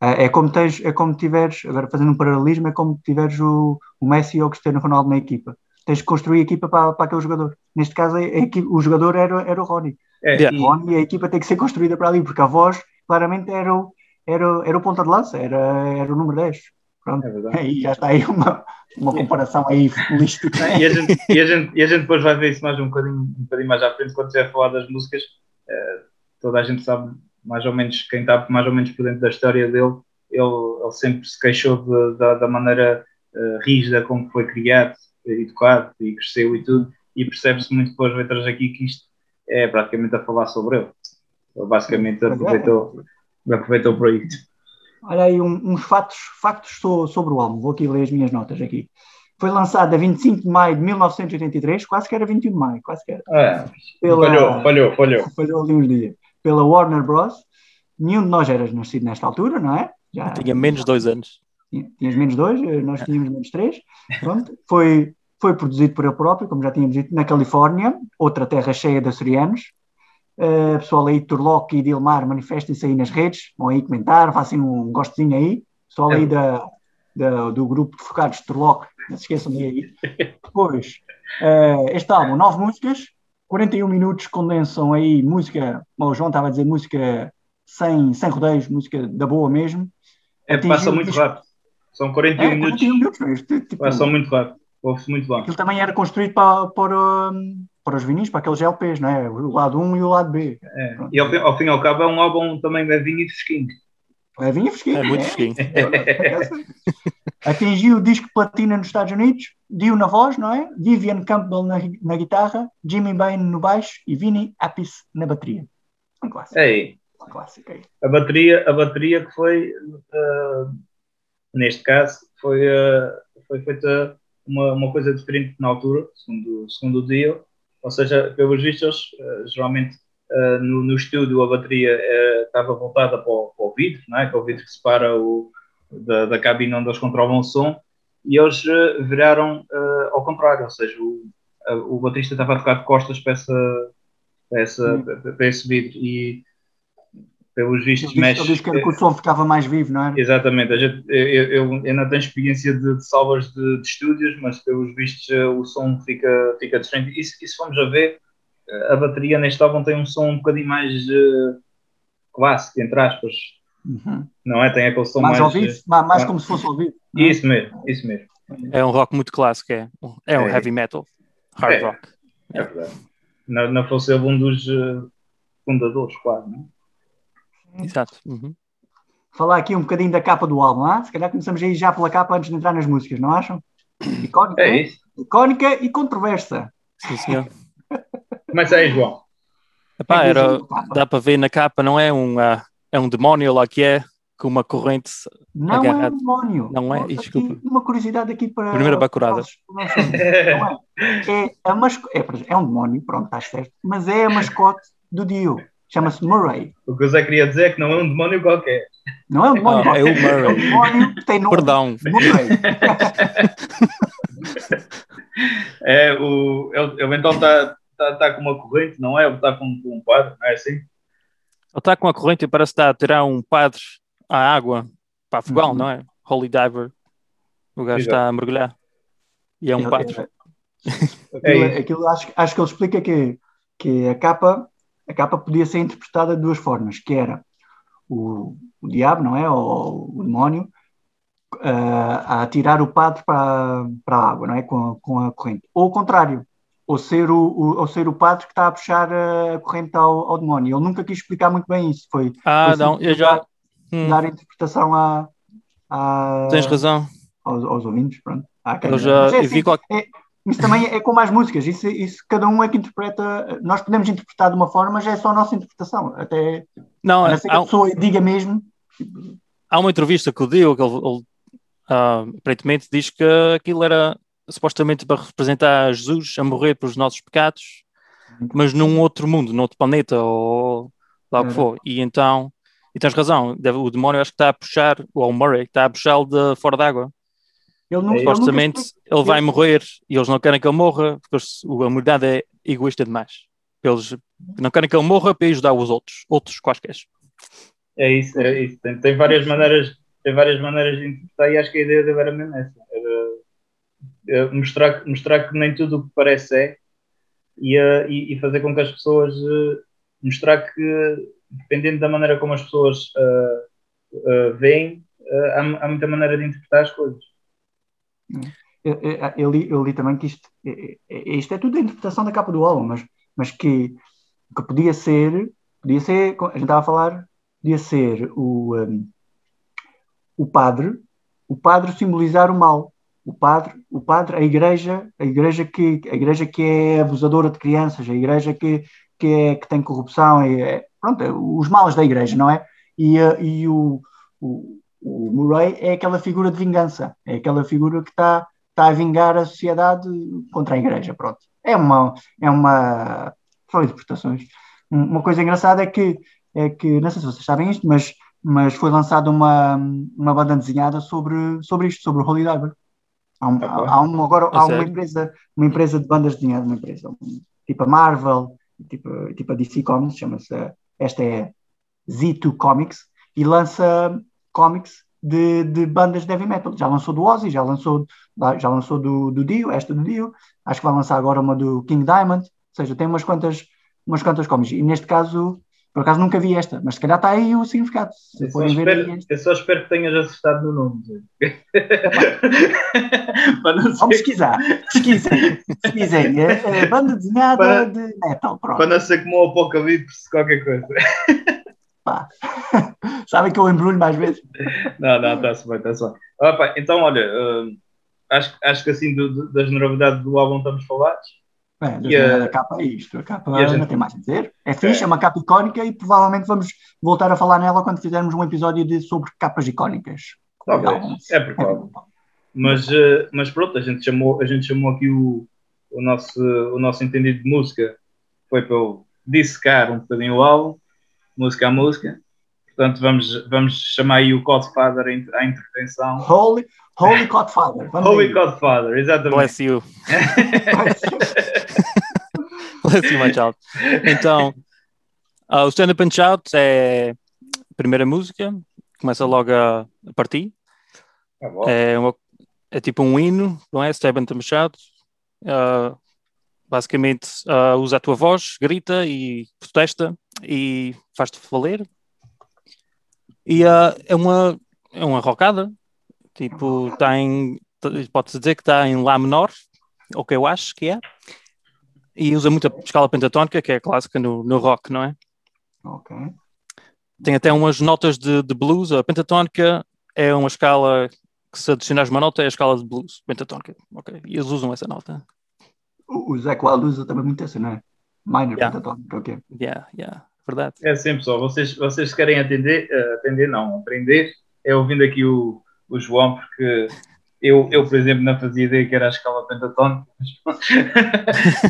É, é, como tens, é como tiveres, agora fazendo um paralelismo, é como tiveres o, o Messi ou o Cristiano Ronaldo na equipa. Tens de construir a equipa para, para aquele jogador. Neste caso, a equipa, o jogador era, era o Rony. É, e, e a equipa tem que ser construída para ali, porque a voz claramente era o, era, era o ponta de lança, era, era o número 10. Pronto. É e já está aí uma, uma comparação aí futbolística. E a, gente, e, a gente, e a gente depois vai ver isso mais um bocadinho, um bocadinho mais à frente, quando estiver a falar das músicas. Eh, toda a gente sabe mais ou menos, quem está mais ou menos por dentro da história dele, ele, ele sempre se queixou de, de, da maneira uh, rígida como foi criado, educado e cresceu e tudo, e percebe-se muito depois letras aqui que isto é praticamente a falar sobre ele. Ele basicamente aproveitou, aproveitou por aí. Olha aí um, uns fatos, factos sobre o álbum, vou aqui ler as minhas notas aqui. Foi lançado a 25 de maio de 1983, quase que era 21 de maio, quase que era. É, pela, falhou, falhou, falhou. <laughs> Falhou ali uns dias. Pela Warner Bros. Nenhum de nós era nascido nesta altura, não é? Já, tinha menos dois anos. Tinhas menos dois, nós tínhamos menos três. Pronto. Foi foi produzido por ele próprio, como já tínhamos dito, na Califórnia, outra terra cheia de açorianos. Uh, pessoal aí de Turlock e de Ilmar, manifestem-se aí nas redes, vão aí comentar, façam um gostozinho aí. Pessoal aí da, da, do grupo de focados Turlock, não se esqueçam de aí. Depois, uh, este álbum, nove músicas, 41 minutos condensam aí música, o João estava a dizer música sem, sem rodeios, música da boa mesmo. É, passa muito rápido. São 41 É, minutos. 41 minutos. isto, tipo, muito rápido. Ouve-se muito bem. Aquilo também era construído para, para, hum, para os vinis, para aqueles LPs, não é? O lado 1 e o lado B. É. E ao fim, ao fim e ao cabo é um álbum também levinho e fresquinho. É vinho fresquinho. É muito é. fresquinho. Atingiu o disco platina nos Estados Unidos, Dio na voz, não é? Vivian Campbell na, na guitarra, Jimmy Bain no baixo e Vinny Appice na bateria. Um clássico. É aí. Um clássico aí. A bateria, a bateria que foi, ah, neste caso, foi, ah, foi feita uma, uma coisa diferente na altura, segundo, segundo o Dio. Ou seja, pelos vistos, ah, geralmente ah, no, no estúdio a bateria ah, estava voltada para o, para o vidro, não é? que é o vidro que separa o, da, da cabine onde eles controlam o som, e eles viraram ao contrário, ou seja, o, a- o baterista estava a tocar de costas para, essa, para, essa, para esse vidro. E pelos Ele vistos disse, mexe. ele disse que, que o som ficava mais vivo, não é? Exatamente, a gente, eu, eu, eu ainda tenho experiência de, de salvas de, de estúdios, mas pelos vistos eh, o som fica, fica diferente. E se, e se formos a ver, eh, a bateria neste álbum tem um som um bocadinho mais eh, clássico, entre aspas, Uhum. não é? Tem aquele som Mais mais. ao vivo, mais, mais como se fosse não é? Isso mesmo, isso mesmo. É um rock muito clássico, é. É um É. heavy metal. Hard É. rock. É verdade. Não, não fosse um dos fundadores, quase, não é? Exato. Uhum. Falar aqui um bocadinho da capa do álbum, ah? se calhar começamos aí já pela capa antes de entrar nas músicas, não acham? Icónica, É isso. Icónica e controversa. Sim, senhor. <laughs> Começa aí, João. Epá, É era, dá para ver na capa, não é um, ah, é um demónio lá que é, com uma corrente. Não é um demónio. Não é? Aqui, Desculpa. uma curiosidade aqui para. Primeira bacurada. é? É, a masco... é, é um demónio, pronto, estás certo, mas é a mascote do Dio. Chama-se Murray. O que eu só queria dizer é que não é um demónio qualquer. Não é um demónio, Ah, é o qualquer, é um Murray. demónio que tem nome. Perdão. Murray. <laughs> É, o, ele, ele então está tá, tá com uma corrente, não é? Ele está com, com um quadro, não é assim? Ele está com a corrente e parece que está a tirar um padre à água para Afogal, Uhum. não é? Holy Diver. O gajo Exato. está a mergulhar. E é um padre. é- É Aquilo, aquilo acho, acho que ele explica que, que a, capa, a capa podia ser interpretada de duas formas, que era o, o diabo, não é? Ou o demónio, ah, a tirar o padre para, para a água, não é? Com, a- com a corrente. Ou o contrário, ou ser o, o, ou ser o padre que está a puxar a corrente ao, ao demónio. Ele nunca quis explicar muito bem isso, foi Ah, Foi não, eu já. Hum, dar interpretação a, a- tens razão. aos, aos ouvintes, pronto. Quem- Eu já é assim, vi qual... isso também é com mais músicas, isso, isso cada um é que interpreta. Nós podemos interpretar de uma forma, mas é só a nossa interpretação. Até Não, a não ser que a pessoa diga mesmo. há uma entrevista que o Dio, que ele, ele, ah, aparentemente diz que aquilo era supostamente para representar Jesus a morrer pelos nossos pecados, mas num outro mundo, num outro planeta, ou lá o que Era. for. E então, e tens razão, deve- o demónio acho que está a puxar, ou o Murray, está a puxá-lo de fora d'água. Ele ele Supostamente nunca ele vai morrer e eles não querem que ele morra, porque a humanidade é egoísta demais. Eles não querem que ele morra para ajudar os outros, outros quaisquer. É isso, é isso. Tem, tem várias maneiras, tem várias maneiras de interpretar e acho que a ideia dele era mesmo essa. Era, eh, mostrar, que- mostrar que nem tudo o que parece é e, eh, e, e fazer com que as pessoas eh, mostrar que dependendo da maneira como as pessoas eh, eh, veem, eh, há, há muita maneira de interpretar as coisas. Eu, eu- eu li, eu li também que isto, é- é- isto é tudo a interpretação da capa do álbum, mas, mas que, que podia ser, podia ser, a gente estava a falar, podia ser o, um, o padre, o padre simbolizar o mal. O padre, o padre, a igreja, a igreja que, a igreja que é abusadora de crianças, a igreja que, que, é, que tem corrupção, é, é- pronto, é os males da igreja, não é? E, eh, e o, o Murray é aquela figura de vingança, é aquela figura que está está a vingar a sociedade contra a igreja, pronto. É uma, é uma, são interpretações. Um- Uma coisa engraçada é que, é que, não sei se vocês sabem isto, mas, mas foi lançada uma, uma banda desenhada sobre, sobre isto, sobre o Holy Diver. Há, um, há, há um- agora A há uma empresa, uma empresa de bandas desenhadas, uma empresa, um- tipo a Marvel, tipo, tipo a DC Comics, chama-se, esta é Z2 Comics, e lança comics de, de bandas de heavy metal. Já lançou do Ozzy, já lançou, já lançou do, do Dio, esta do Dio, acho que vai lançar agora uma do King Diamond, ou seja, tem umas quantas, umas quantas cómics. E neste caso, Por acaso nunca vi esta, mas se calhar está aí o significado. Eu só, espero, eu só espero que tenhas acertado no nome. Zé. <laughs> Para não Vamos pesquisar. Pesquisem. Pesquisem. É, é banda desenhada Para- de metal. Pronto. para não ser como o Apocalipse, qualquer coisa. Pá. <laughs> Sabem que eu embrulho mais vezes. Não, não, está-se bem, está-se bem. Opa, então, olha, hum, acho, acho que assim do- do- das novidades do álbum estamos falados. Bem, E a- a capa é isto. A capa a gente- não tem mais a dizer. É fixe, É. é uma capa icónica e provavelmente vamos voltar a falar nela quando fizermos um episódio de, sobre capas icónicas. Talvez, é provável. Mas, eh, mas pronto, a gente chamou, a gente chamou aqui o, o, nosso, o nosso entendido de música. Foi para eu dissecar um bocadinho o álbum, música a música. Portanto, vamos, vamos chamar aí o Godfather à in- à intervenção. Holy, Holy Godfather. Vamos Holy aí. Godfather, exatamente. Bless you. <laughs> Bless you, my child. Então, ah, o Stand Up and Shout é a primeira música, começa logo a, partir. Tá. É, uma- é tipo um hino, não é? Stand Up and Shout. Ah, basicamente, ah, usa a tua voz, grita e protesta e faz-te valer. E ah, é uma é uma rocada. Tipo, está em. Pode-se dizer que está em Lá menor, ou que eu acho que é. E usa muita escala pentatónica, que é clássica no, no rock, não é? Ok. Tem até umas notas de, de blues. A pentatónica é uma escala que, se adicionares uma nota, é a escala de blues. Pentatónica. Ok. E eles usam essa nota. O, o Zé Wild usa também muito essa, não é? Minor Yeah. pentatónica, ok. Yeah, yeah. Verdade. É assim, pessoal. Vocês, vocês querem atender, eh, atender não, aprender, é ouvindo aqui o, o João, porque eu, eu, por exemplo, não fazia ideia que era a escala pentatónica.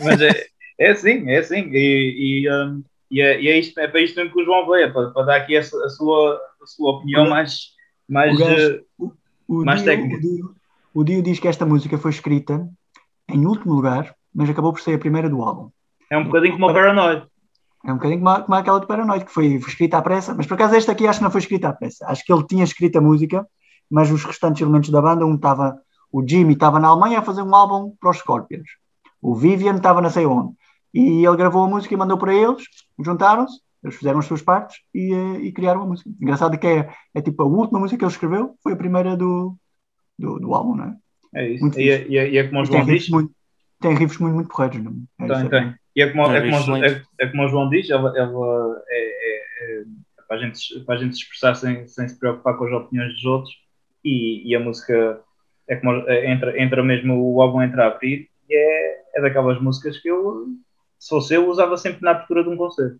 Mas <laughs> é, é assim, é assim. E, e, um, e é, e é, isto, é para isto mesmo que o João veio, é para, para dar aqui a, a sua, a sua opinião mais. mais O gajo- eh, O Mais Dio, técnica. o, Dio, o Dio diz que esta música foi escrita em último lugar, mas acabou por ser a primeira do álbum. é um bocadinho como o Paranoid. É um bocadinho como, a- como aquela de Paranoid, que foi, foi escrita à pressa, mas por acaso esta aqui acho que não foi escrita à pressa. Acho que ele tinha escrito a música, mas os restantes elementos da banda, um estava, o Jimmy estava na Alemanha a fazer um álbum para os Scorpions, o Vivian estava não sei onde, e ele gravou a música e mandou para eles, juntaram-se, eles fizeram as suas partes e, eh, e criaram a música. Engraçado é que é, é tipo a última música que ele escreveu, foi a primeira do, do, do álbum, não é? É isso. E é, e é- e é como o tem João diz. riffs muito, tem riffs muito, muito porreiros, não é? Tem, isso. tem. E é como, é, É, como, é, é como o João diz, ela, ela é, é- é para, a gente, para a gente se expressar sem, sem se preocupar com as opiniões dos outros e, e a música é como é, entra, entra mesmo, o álbum entra a abrir e é, é daquelas músicas que eu, se fosse eu, usava sempre na abertura de um concerto.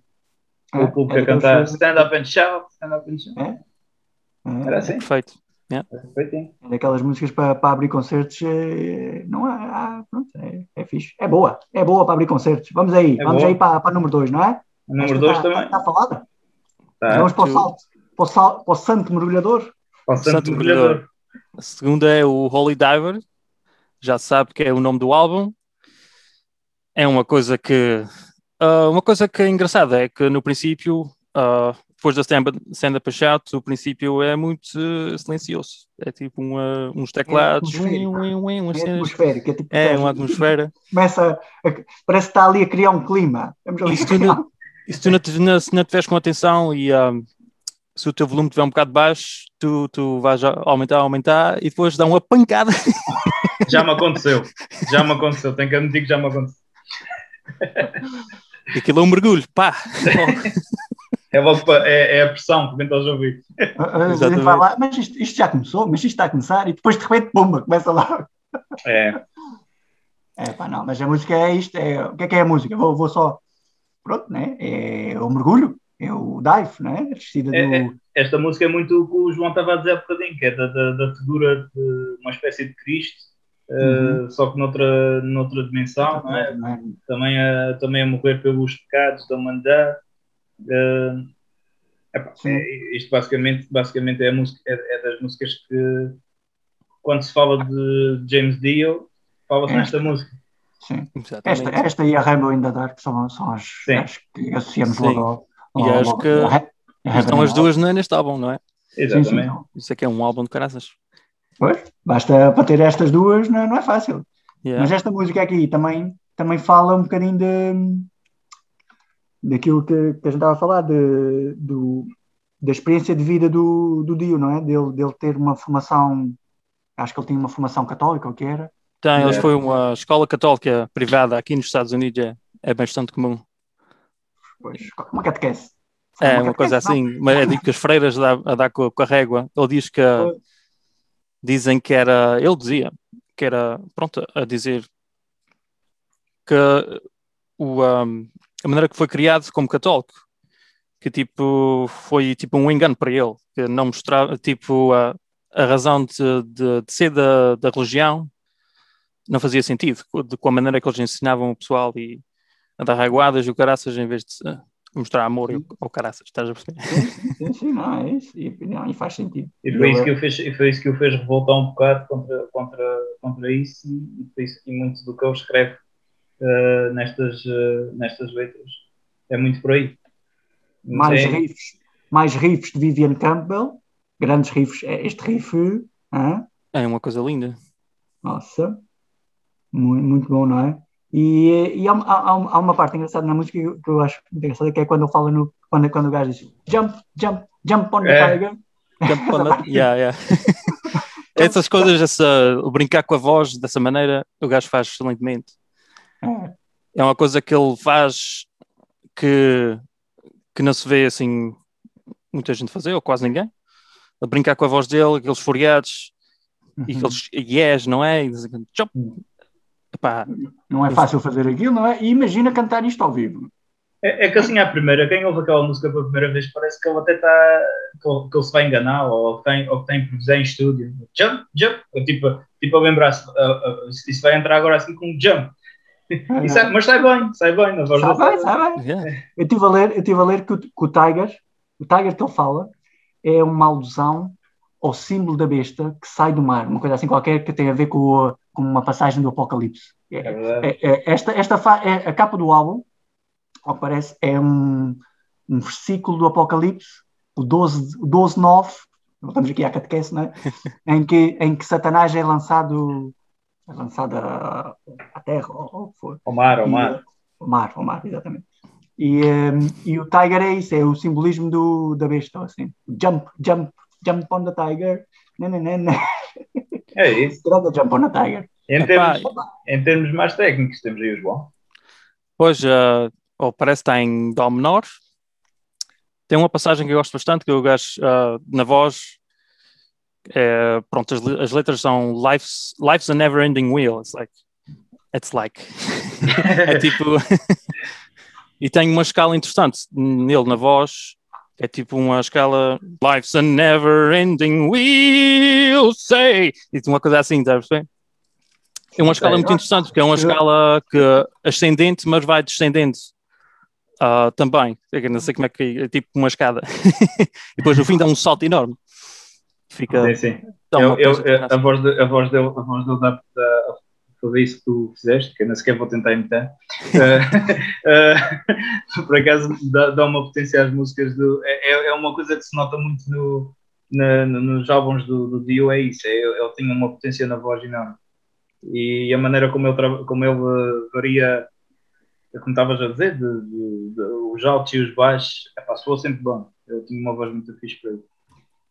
É, o público é a cantar Stand Up and Shout, Stand Up and Shout. É. Era É, assim, Perfeito. Perfeitinho. é daquelas músicas para, para abrir concertos, eh, não há, há- pronto, é, é fixe. É boa, é boa para abrir concertos. Vamos aí, É vamos boa. aí para, para o número 2, não é? O número Esta 2 tá- também. Está falada. Tá. Vamos para o Tu- salto, para o, sal, para o santo mergulhador. Para o Santo Santo Mergulhador. Mergulhador. A segunda é o Holy Diver. Já se sabe que é o nome do álbum. É uma coisa que. ah, uma coisa que é engraçada é que no princípio, ah, depois da stand- stand-up shout, o princípio é muito eh, silencioso. É tipo uma- uns teclados, uim, uim, umas É atmosférico. É, tipo, É uma atmosfera. Começa, a- parece que está ali a criar um clima. E se tu não, se tu não, se não tiveres com atenção e ah, se o teu volume estiver um bocado baixo, tu, tu vais aumentar, aumentar e depois dá uma pancada. <laughs> Já me aconteceu. Já me aconteceu. Tenho que admitir que já me aconteceu. E aquilo é um mergulho, pá! <laughs> É, logo pa- é, é a pressão que vem aos ouvidos. A- a- a vai lá, mas isto, isto já começou, mas isto está a começar, e depois de repente, pumba, começa lá. É, <laughs> É pá, não, mas a música é isto. É, o que é que é a música? Vou, vou só. Pronto, né? É o mergulho, é o dive, né? A descida do. É, é. esta música é muito o que o João estava a dizer há bocadinho, que é da, da, da figura de uma espécie de Cristo, eh, só que noutra, noutra dimensão, não é? É? Também, a, também a morrer pelos pecados da humanidade. Eh, epá, é- isto basicamente, basicamente é, a música, é, é das músicas que, quando se fala de James Dio, fala-se É. nesta música. Sim. Esta, Exatamente. esta e a Rainbow in the Dark são, são as, as que associamos Sim. logo ao. E acho que ao Estão as duas ne- neste álbum, não é? Hell. Sim, sim. Exatamente. Isso é que é um álbum de caraças. Pois, basta para ter estas duas, não, é- não é fácil. Yeah. Mas esta música aqui também, também fala um bocadinho de, daquilo que, que a gente estava a falar, de, do, da experiência de vida do, do Dio, não é? Dele, dele ter uma formação, acho que ele tinha uma formação católica, o que era? Tem, eles foi uma escola católica privada aqui nos Estados Unidos, é, é bastante comum. Pois, uma catequese. É, uma, coisa assim, mas é que as freiras a, a dar com, com, a régua. Ele diz que dizem que era, ele dizia que era, pronto, a dizer que o, um, a maneira que foi criado como católico, que tipo foi tipo um engano para ele, que não mostrava tipo a, a razão de, de, de ser da, da religião não fazia sentido de, com a maneira que eles ensinavam o pessoal e a dar raguadas e o caraças em vez de mostrar amor ao caraças, estás a perceber? Sim, sim, sim, não, é isso, e, não, e faz sentido. E foi, isso que o fez, e foi isso que o fez revoltar um bocado contra, contra, contra isso e foi isso que muito do que ele escreve uh, nestas, uh, nestas letras é muito por aí. mais é... riffs, mais riffs de Vivian Campbell, grandes riffs, é este riff hein? é uma coisa linda. Nossa, muito, muito bom, não é? E, e há, há, há, uma parte engraçada na música que eu acho engraçada, que é quando ele fala no. Quando, quando o gajo diz jump, jump, jump on the é. tiger. Jump on the, <laughs> yeah, yeah. Essas coisas, essa, o brincar com a voz dessa maneira, o gajo faz excelentemente. É. uma coisa que ele faz que, que não se vê assim muita gente fazer, ou quase ninguém. A brincar com a voz dele, aqueles furiados uhum. e aqueles yes, não é? E dizem, jump, Epá, não é fácil fazer aquilo, não é? E imagina cantar isto ao vivo. É, é, que assim, à primeira, quem ouve aquela música pela primeira vez, parece que ele até está. Que, ele, que ele se vai enganar, ou que tem, ou que tem improvisar em estúdio. Jump, jump. Tipo, tipo a lembrar-se, uh, uh, isso vai entrar agora assim com um jump. Ah, sai, mas sai bem, sai bem, na verdade. Sai bem, sai bem. Yeah. Eu estive a ler, eu tive a ler que, o, que o Tiger, o Tiger que ele fala, é uma alusão ao símbolo da besta que sai do mar, uma coisa assim qualquer que tem a ver com o, como uma passagem do Apocalipse. É, é, é, esta esta é, a capa do álbum, ao parece, é um, um versículo do Apocalipse, o 12, 12 9, voltamos aqui à catequese, né? <laughs> em, que, em que Satanás é lançado, lançado à, terra, ou, ou Ao mar, ao mar. Ao mar, ao mar, exatamente. E, um, e o Tiger é isso, é o simbolismo do, da besta, assim. Jump, jump, jump on the Tiger. Não, não, não, não. É isso. Tirando Jump on a Tiger. Em termos, em termos mais técnicos, temos aí o João. Pois, uh, oh, parece que está em Dó menor. Tem uma passagem que eu gosto bastante, que o gajo, uh, na voz, é, pronto, as, as, letras são Life's, life's a never ending wheel. It's like, it's like. <laughs> é tipo. <laughs> e tem uma escala interessante nele na voz, é tipo uma escala Life's a never ending we'll say. E uma coisa assim, está a perceber? É uma escala muito interessante, porque é uma escala que ascendente, mas vai descendente uh, também. Eu não sei como é que é, tipo uma escada. <laughs> e depois no fim dá um salto enorme. Fica. Sim, sim. Eu, eu, a, voz de, a voz dele, a voz dele dá, dá, fazer isso que tu fizeste, que eu nem sequer vou tentar imitar. uh, <laughs> uh, <laughs> por acaso dá, dá, uma potência às músicas do. É, é, é uma coisa que se nota muito no, na, nos álbuns do, do Dio, é isso. É, ele tinha uma potência na voz enorme. E a maneira como ele, como ele varia, como estavas a dizer, de, de, de, os altos e os baixos, é, soou sempre bom. Ele tinha uma voz muito fixe para ele.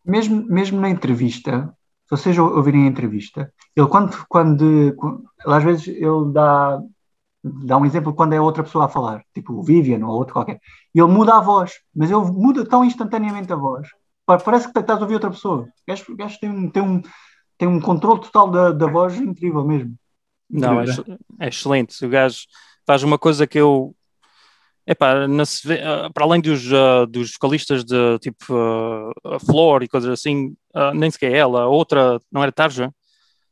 Mesmo, mesmo na entrevista, se vocês ouvirem a entrevista, ele quando, quando, quando às vezes ele dá, dá um exemplo quando é outra pessoa a falar, tipo o Vivian ou outro qualquer, e ele muda a voz, mas ele muda tão instantaneamente a voz, parece que estás a ouvir outra pessoa. O gajo, tem, um, tem, um, tem um controle total da, da voz incrível mesmo. Não, é, é excelente. O gajo faz uma coisa que eu Epá, ah, para além dos, uh, dos vocalistas de tipo uh, Flor e coisas assim, uh, nem sequer ela, a outra, não era Tarja,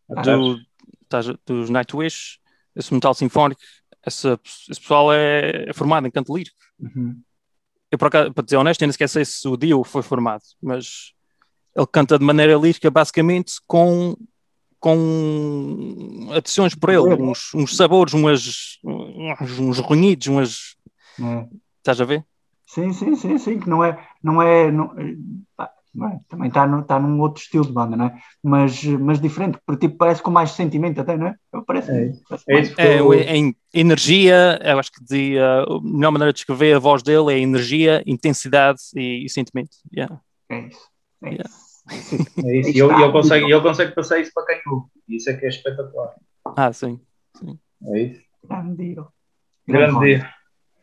do, Tarja, dos Nightwish, esse metal sinfónico, esse, esse pessoal é, é, formado em canto lírico. Uhum. Eu, para, para dizer honesto, ainda esqueci se o Dio foi formado, mas ele canta de maneira lírica, basicamente com, com adições por ele, uns, uns sabores, umas, uns, uns runhidos, umas é. Estás a ver? Sim, sim, sim, sim, que não é, não é, não, não é? também está tá num outro estilo de banda, não é? Mas, mas diferente, porque tipo, parece com mais sentimento até, não é? Parece, É isso. parece É isso É, eu- o- em energia, eu acho que dizia, a melhor maneira de descrever a voz dele é energia, intensidade e, e sentimento. Yeah. é isso. É Yeah. isso. <laughs> É isso. E ele, e ele consegue, e ele consegue passar isso para quem ouve. Isso é que é espetacular. Ah, sim. É isso. Grande dia. Grande Grande dia.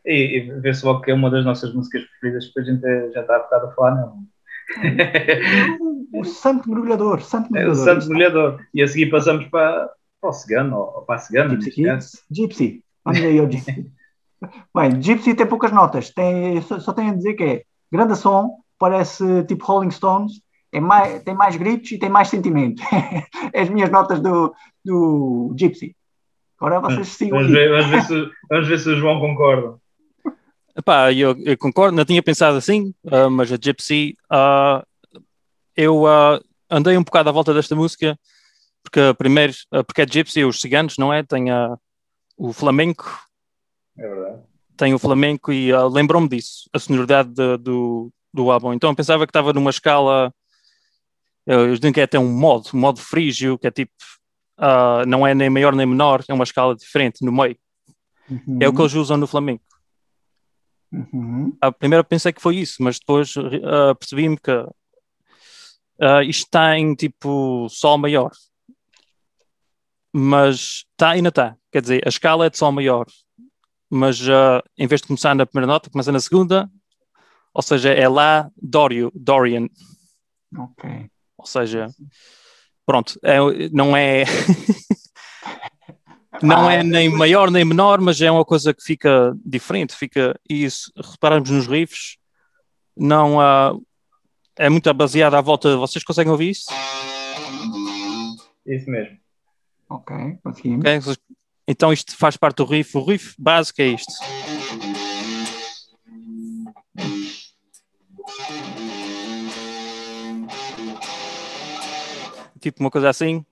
E, e vê-se logo que é uma das nossas músicas preferidas, porque a gente já está a a falar, não. <laughs> O Santo Mergulhador, Santo É o Mergulhador. Santo Molhador. E a seguir passamos para, para o Cigano, ou, para a Cigana, Gypsy. Kids. Gypsy. Vamos aí ao Gypsy. <laughs> Bem, Gypsy tem poucas notas. Tem, só, só tenho a dizer que é grande som, parece tipo Rolling Stones, é mais, tem mais gritos e tem mais sentimento. <laughs> é as minhas notas do, do Gypsy. Agora vocês sigam Vamos ver, vamos, ver se, vamos ver se o João concorda. Epá, eu, eu concordo, não tinha pensado assim, ah, mas a Gypsy, ah, eu ah, andei um bocado à volta desta música, porque primeiro, porque é Gypsy, os ciganos, não é? Tem o flamenco, É verdade. tem o flamenco e lembrou-me disso, a sonoridade de- do, do álbum. Então eu pensava que estava numa escala, eu, digo que é até um modo, um modo frígio, que é tipo, não é nem maior nem menor, é uma escala diferente no meio. É o que eles usam no flamenco. Uhum. a primeira pensei que foi isso, mas depois ah, percebi-me que ah, isto está em tipo Sol maior. Mas está ainda está. Quer dizer, a escala é de Sol maior. Mas ah, em vez de começar na primeira nota, começa na segunda. Ou seja, é Lá Dório, Dorian. Ok. Ou seja, pronto, é- não é. <laughs> Não é nem maior nem menor, mas é uma coisa que fica diferente, fica, e se repararmos nos riffs, não há, é muito baseado à volta, vocês conseguem ouvir isso? Isso mesmo. Ok, conseguimos. Ok? Vocês- Então isto faz parte do riff, o riff básico é isto. Tipo uma coisa assim,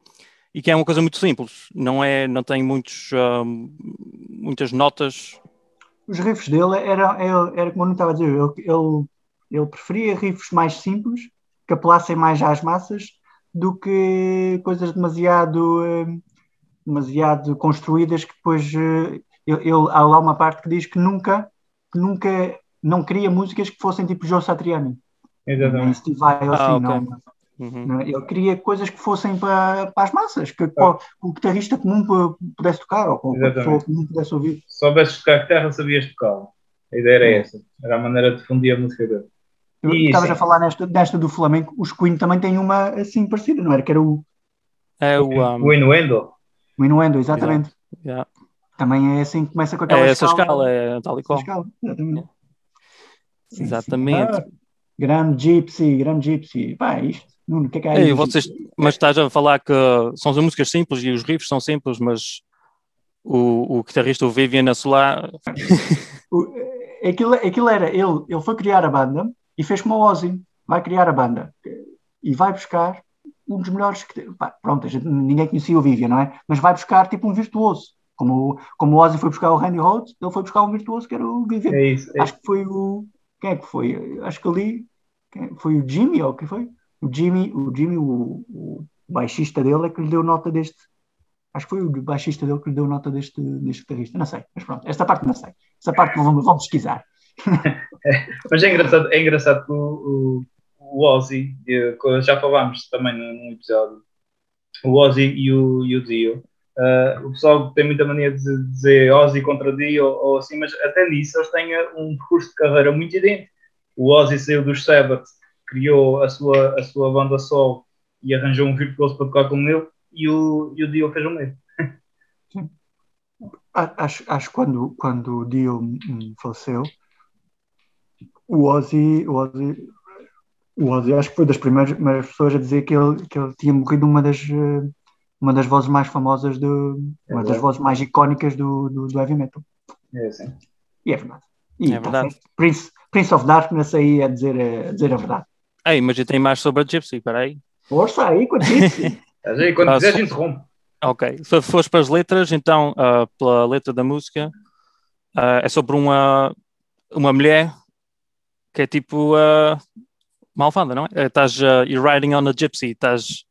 e que é uma coisa muito simples, não é, não tem muitos, ah, muitas notas, Os riffs dele era, era, era como eu não estava a dizer, ele, ele, ele preferia riffs mais simples, que apelassem mais às massas, do que coisas demasiado, eh, demasiado construídas que depois eh, ele, ele- há lá uma parte que diz que nunca, que nunca não queria músicas que fossem tipo Joe Satriani, Exatamente. Steve Vai ou Ah, assim, ok. não. Uhum. Não, Ele queria coisas que fossem para, para as massas, que, que o guitarrista comum pu- pudesse tocar, ou que a pessoa comum pudesse ouvir. Se soubesses tocar guitarra, sabias tocá-la. A ideia era essa. Era a maneira de fundir a música dele. Tu E estavas sim. a falar nesta, nesta do Flamengo, os Queen também têm uma assim parecida, não era? Que era o, É o, um, O Inuendo. o Inuendo, exatamente. yeah. Também é assim que começa com aquela é essa escala. escala, é tal e qual. escala, exatamente. Sim, sim. Exatamente. Ah, grande Gypsy, grande Gypsy. Pá, isto, Nuno, o que é que há aí? Vocês, mas estás a falar que são as músicas simples e os riffs são simples, mas o, o guitarrista, o Vivian Solar, <laughs> O- aquilo, aquilo era, ele, ele foi criar a banda e fez como o Ozzy, vai criar a banda e vai buscar um dos melhores, que- pá, pronto, ninguém conhecia o Vivian, não é? Mas vai buscar tipo um virtuoso, como, o- como o Ozzy foi buscar o Randy Rhodes, ele foi buscar um virtuoso que era o Vivian. É isso. É Acho que foi o, quem é que foi? Acho que ali, quem- foi o Jimmy, ou o que foi? O Jimmy, o Jimmy, o, o baixista dele é que lhe deu nota deste, acho que foi o baixista dele que lhe deu nota deste, deste guitarrista, não sei, mas pronto, esta parte não sei, esta parte vamos, vamos pesquisar. <laughs> Mas é engraçado, é engraçado que o, o, o Ozzy, já falámos também num episódio, o Ozzy e o, e o Dio. eh, o pessoal tem muita mania de dizer Ozzy contra Dio ou, assim, mas até nisso eles têm um percurso de carreira muito idêntico. O Ozzy saiu dos Sabbath, criou a sua, a sua banda solo e arranjou um virtuoso para tocar com ele, e o, e o Dio fez o mesmo. <laughs> Acho, acho que quando, quando o Dio hum, faleceu, o Ozzy, o Ozzy, o Ozzy acho que foi das primeiras, primeiras pessoas a dizer que ele, que ele tinha morrido uma das, eh, uma das vozes mais famosas, do, uma das vozes mais icónicas do, do, do heavy metal. É assim. E é verdade. E, É tá verdade. Prince, Prince of Darkness aí a dizer, a dizer a verdade. Ei, mas eu tenho mais sobre a Gypsy, espera aí. Força aí, quando <laughs> isso. Estás aí? Quando Ah, quiseres, interrompe. Ok, se fores para as letras, então, ah, pela letra da música, ah, é sobre uma, uma mulher que é tipo ah, malfada, não é? É, Estás uh, you're riding on a gypsy, estás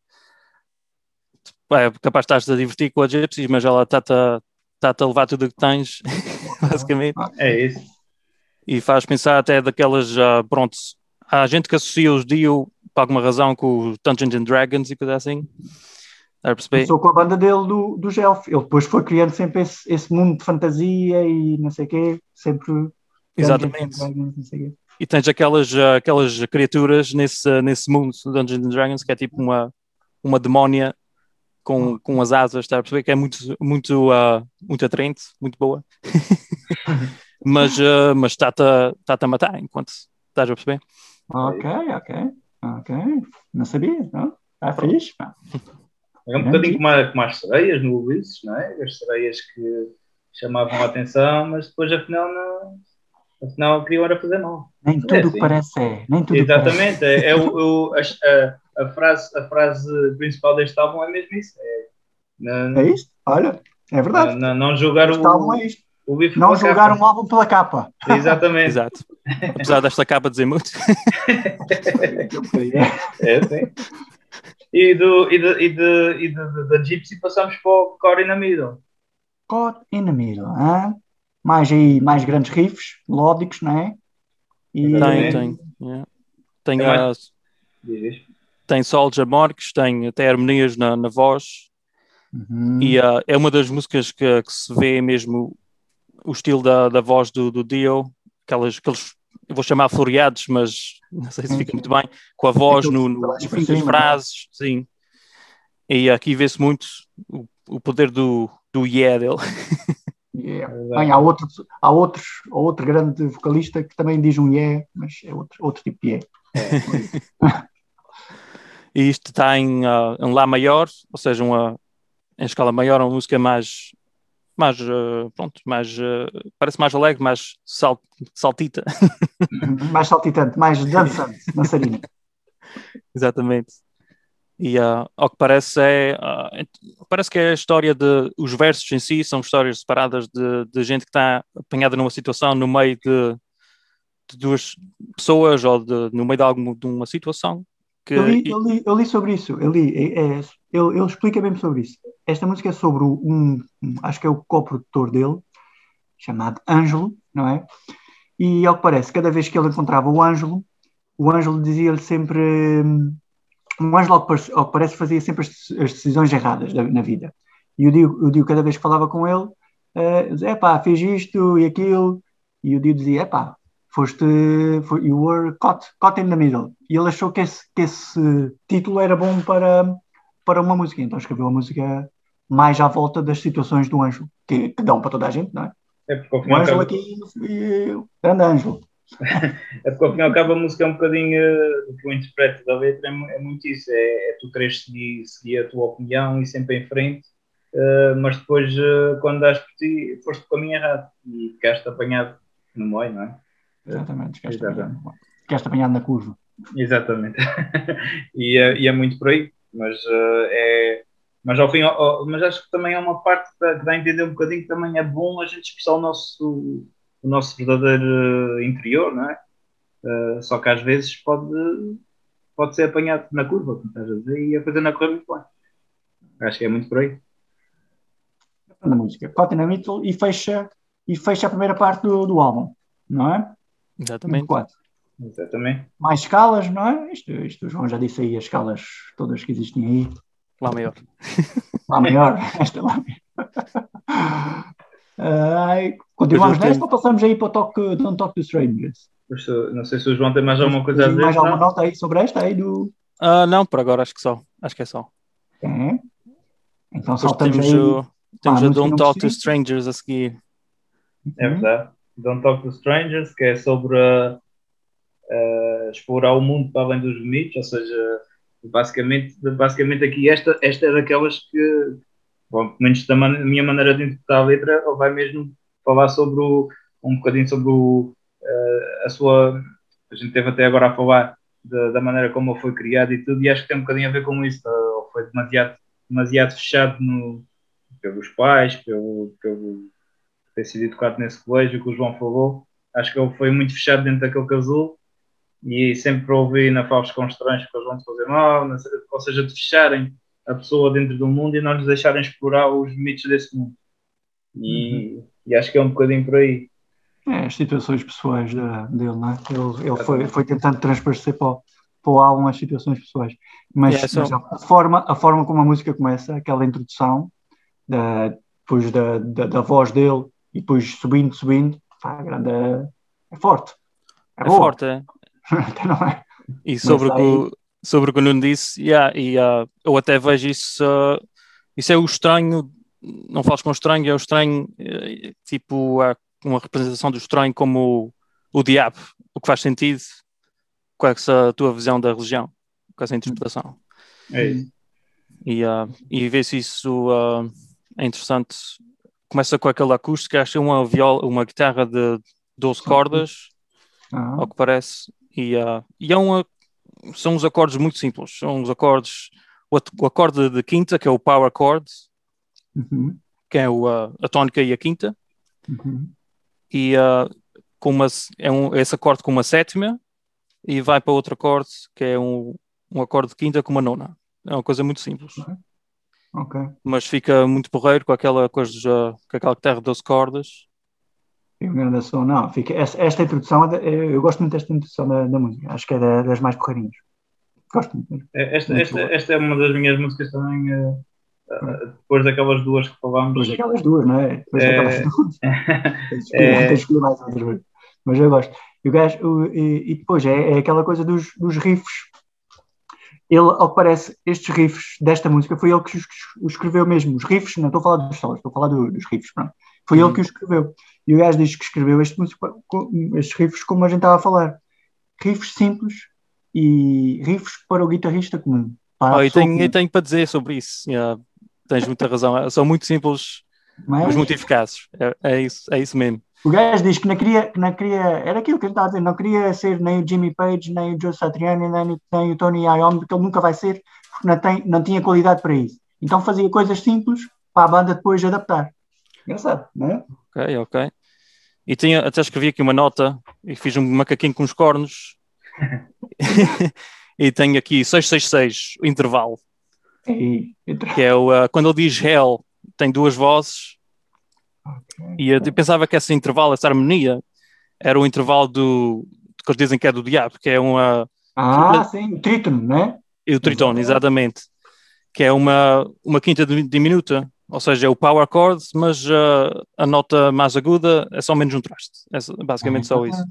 é capaz de estás a divertir com a gypsy, mas ela está-te a, está-te a levar tudo o que tens, <laughs> basicamente. É isso. E faz pensar até daquelas, uh, pronto, há gente que associa os Dio por alguma razão com os Dungeons and Dragons e coisa assim. Começou com a banda dele do, do Gelf. Ele depois foi criando sempre esse, esse mundo de fantasia e não sei o quê, sempre. Exatamente. O quê. E tens aquelas, uh, aquelas criaturas nesse, nesse mundo de Dungeons and Dragons que é tipo uma, uma demónia com, com as asas, está a perceber? Que é muito, muito, uh, muito atraente, muito boa. <laughs> mas uh, mas está-te a, está a matar enquanto estás a perceber? Ok, ok, ok. Não sabia, não? Está fixe. pá. É um bocadinho como, a- como as sereias no Ulisses, não é? As sereias que chamavam a atenção, mas depois afinal não. Afinal queriam era fazer mal. Nem tudo É, o que sim. parece é. Nem tudo o que parece. Exatamente, é, é o, o- a, a- frase, a frase principal deste álbum é mesmo isso. É, não, É isto? Olha, é verdade. não, não julgar Este álbum o, é isto. Não julgar capa. um álbum pela capa. Exatamente. Exato. Apesar desta capa dizer muito. É, sim. E, do, e, de, e, de, e de, da Gypsy passamos para o Core in the Middle. Caught in the middle. hã? Mais aí, mais grandes riffs, melódicos, não é? E, Tem, tem. yeah. Tem, É a, mais- Diz. tem Soldier Morques, tem até harmonias na, na voz. Uhum. E ah, é uma das músicas que, que se vê mesmo o estilo da, da voz do, do Dio, aquelas, aqueles, eu vou chamar floreados, mas não sei se fica muito bem, com a voz no, no, no por fim das cima, não é? frases, sim. E aqui vê-se muito o, o poder do, do yeah dele. Yeah. Bem, há, outro, há, outros, há outro grande vocalista que também diz um yeah, mas é outro, outro tipo de yeah. <laughs> E isto está em, ah, em Lá maior, ou seja, uma, em escala maior, uma música mais, mais ah, pronto, mais, ah, parece mais alegre, mais sal, saltita. <laughs> mais saltitante, mais dançante, <laughs> dançarina. Exatamente. E ah, ao que parece é ah, parece que é a história de os versos em si são histórias separadas de, de gente que está apanhada numa situação no meio de, de duas pessoas ou de, no meio de alguma de uma situação que Eu li, eu, li, eu li sobre isso, eu li, é, é, ele, ele explica mesmo sobre isso. Esta música é sobre um, acho que é o coprodutor dele, chamado Ângelo, não é? E ao que parece, cada vez que ele encontrava o Ângelo, o Ângelo dizia-lhe sempre. hum, O Ângelo, ao que parece- fazia sempre as, decisões erradas da- na vida. E o Dio, o Dio, cada vez que falava com ele, eh, dizia: fiz isto e aquilo. E o Dio dizia: epá, foste. you were caught, caught in the middle. E ele achou que esse, que esse título era bom para, para uma música. Então escreveu a música mais à volta das situações do Ângelo, que, que dão para toda a gente, não é? É porque ao O Ângelo cabo, aqui e o grande Ângelo. <laughs> é porque ao fim ao cabo a música é um bocadinho eh, o que eu interpreto da letra é, é muito isso, é, é tu queres seguir, seguir a tua opinião e sempre em frente, eh, mas depois eh, quando das por ti, foste o caminho errado e ficaste apanhado no meio, não é? Exatamente, ficaste Exatamente. apanhado, ficaste apanhado na curva. Exatamente. <laughs> e, é, e é muito por aí. Mas eh, é. Mas ao fim, mas acho que também é uma parte que dá, a entender um bocadinho que também é bom a gente expressar o nosso, o nosso verdadeiro interior, não é? Eh, só que às vezes pode, pode ser apanhado na curva, como estás a dizer, e a coisa não correr muito bem. Acho que é muito por aí. na música. Caught in the Middle e fecha, e fecha a primeira parte do, do álbum, não é? exatamente. Quatro. Exatamente. Mais escalas, não é? Isto, isto o João já disse aí as escalas todas que existem aí. Lá maior. Lá maior, <laughs> esta lá maior. Ai, continuamos nesta tenho- ou passamos aí para o toque Don't Talk to Strangers? Não sei se o João tem mais alguma coisa a Tem dizer. mais alguma nota aí sobre esta aí do. Ah, não, por agora acho que só. Acho que é só. É. Então Depois saltamos temos, aí. o, temos Ah, a Don't Talk to. Strangers a seguir. É verdade. Don't Talk to Strangers, que é sobre uh, uh, explorar o mundo para além dos limites, ou seja, basicamente, basicamente aqui esta, esta é daquelas que, bom, pelo menos da man- minha maneira de interpretar a letra, ele vai mesmo falar sobre o, um bocadinho sobre o, uh, a sua. A gente teve até agora a falar da, da maneira como ele foi criado e tudo, e acho que tem um bocadinho a ver com isso. Ele foi demasiado, demasiado fechado no, pelos pais, pelo, pelo ter sido educado nesse colégio que o João falou. Acho que ele foi muito fechado dentro daquele casulo e sempre ouvi na Favos com estranhos que eles vão fazer mal, ou seja, de fecharem a pessoa dentro do mundo e não lhes deixarem explorar os limites desse mundo. E, uhum. e acho que é um bocadinho por aí. É, as situações pessoais da, dele, não é? Ele, ele foi, foi tentando transparecer para o, para o álbum as situações pessoais. Mas, yeah, so... mas, a, forma, a forma como a música começa, aquela introdução, da, depois da, da, da voz dele, e depois subindo, subindo, pá, grande, é forte. É, é forte, é. <laughs> não é. E sobre o, que, sobre o que o Nuno disse, yeah, e, uh, eu até vejo isso, uh, isso é o estranho, não falas com o estranho, é o estranho, uh, tipo, uh, uma representação do estranho como o, o diabo, o que faz sentido com essa tua visão da religião, com essa interpretação. É isso. E, uh, e ver se isso uh, é interessante. Começa com aquela acústica, acho uma viola, uma guitarra de 12 cordas, uhum. ao que parece, e, uh, e é uma, são uns acordes muito simples, são uns acordes, o, o acorde de quinta, que é o power chord, uhum. que é o, a tónica e a quinta, uhum. e com uma, é um, esse acorde com uma sétima, e vai para outro acorde, que é um, um acorde de quinta com uma nona. É uma coisa muito simples. Okay. Mas fica muito porreiro com aquela coisa, com aquela guitarra de 12 cordas. E o grande som, não, fica, esta, esta introdução, é eu gosto muito desta introdução da, da música, acho que é da, das mais porreirinhas. Gosto muito. É, esta, muito esta, esta, é uma das minhas músicas também, uh, uh, depois daquelas duas que falámos. Depois daquelas duas, não é? Depois é... daquelas duas. <laughs> é... Tens que escolher mais outras vezes. Mas eu gosto. E, o gajo, o, e, e depois é, é, aquela coisa dos, dos riffs. Ele, ao que parece, estes riffs desta música foi ele que os, os escreveu mesmo. Os riffs, não estou a falar dos solos, estou a falar do, dos riffs. Pronto. Foi uhum. ele que os escreveu. E o gajo diz que escreveu este música, estes riffs como a gente estava a falar. Riffs simples e riffs para o guitarrista comum. Oh, eu, tenho, eu tenho para dizer sobre isso. Yeah, tens muita razão. São muito simples, mas, mas muito eficazes. É, é, isso, é isso mesmo. O gajo diz que não queria, que não queria, era aquilo que ele estava a dizer, não queria ser nem o Jimmy Page, nem o Joe Satriani, nem, nem o Tony Iommi, porque ele nunca vai ser, porque não, tem, não tinha qualidade para isso. Então fazia coisas simples para a banda depois adaptar. Engraçado, não é? Ok, ok. E tinha, até escrevi aqui uma nota e fiz um macaquinho com os cornos. <laughs> e tenho aqui 666, o intervalo. E, que é o, uh, quando ele diz hell, tem duas vozes e eu pensava que esse intervalo, essa harmonia, era o intervalo do que eles dizem que é do diabo, que é uma. Ah, sim, o trítono, né? E o trítono, exatamente. Que é uma, uma quinta diminuta, ou seja, é o power chord, mas uh, a nota mais aguda é só menos um traste. É basicamente só isso.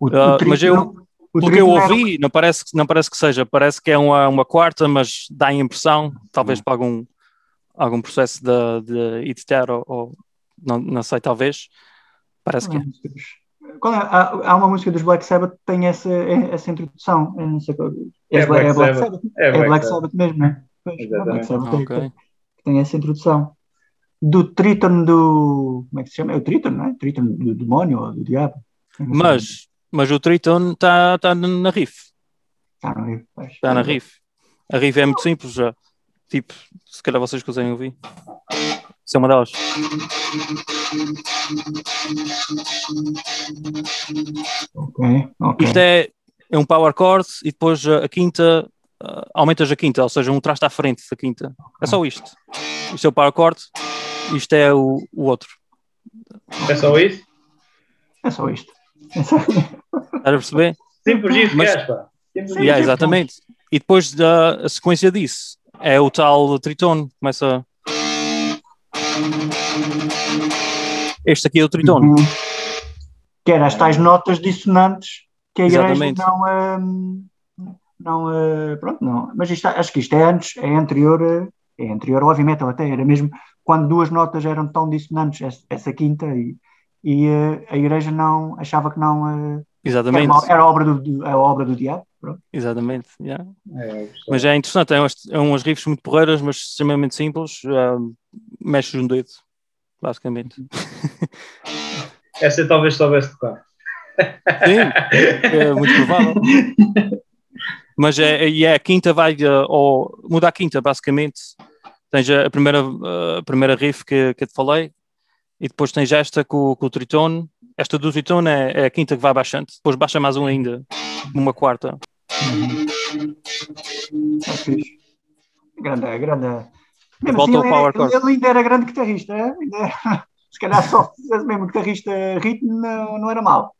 O, uh, o mas eu, pelo que eu ouvi, não parece, não parece que seja, parece que é uma, uma quarta, mas dá a impressão, talvez para algum algum processo de, de editar ou, ou, não, não sei, talvez. Parece que é. Qual é? Há, há, uma música dos Black Sabbath que tem essa, essa introdução. Eu não sei qual, é, é, Black, é Black Sabbath. Sabbath. É, Black, Black Sabbath. mesmo, não é? Pois, é Black Sabbath okay. Tem, essa introdução. Do Triton do. Como é que se chama? É o Triton, não é? Triton do demónio ou do diabo. Mas, mas o Triton está tá na riff. Está na riff. Está na riff. A riff é muito simples já. Tipo, se calhar vocês conseguem ouvir. Isso é uma delas. Ok, ok. Isto é, é um power chord e depois a, quinta, uh, aumentas a quinta, ou seja, um traste à frente da quinta. É só isto. Isto é o power chord, isto é o, o outro. É só isso? É só isto. Estás a perceber? Simples isso, Mas, pá. Yeah, exatamente. E depois da sequência disso, é o tal tritono. Começa. Este aqui é o tritono. Uhum. Que era as tais notas dissonantes que a igreja Exatamente. não. Um, não uh, pronto, não. Mas isto, acho que isto é antes, é anterior, é anterior ao heavy metal até. Era mesmo quando duas notas eram tão dissonantes, essa, essa quinta, e, e uh, a igreja não achava que não. Uh, Exatamente. Era, uma, era, a, obra do, a obra do diabo. Pronto. Exatamente, yeah. é, mas é interessante, é umas, é umas riffs muito porreiras, mas extremamente simples, uh, mexes um dedo, basicamente. Essa talvez soubesse tocar. Sim, é muito provável. <laughs> Mas é, é, é a quinta vai, uh, ou muda a quinta, basicamente. Tens a primeira, uh, a primeira riff que, que eu te falei, e depois tens esta com, com o tritone, esta do Zitone é, é a quinta que vai baixante, depois baixa mais um ainda, uma quarta. É fixe. Grande, grande. Mesmo Volta assim, ao power ele, ele ainda era grande guitarrista. é? Ainda- <laughs> Se calhar só se fizesse mesmo guitarrista ritmo não, não era mau.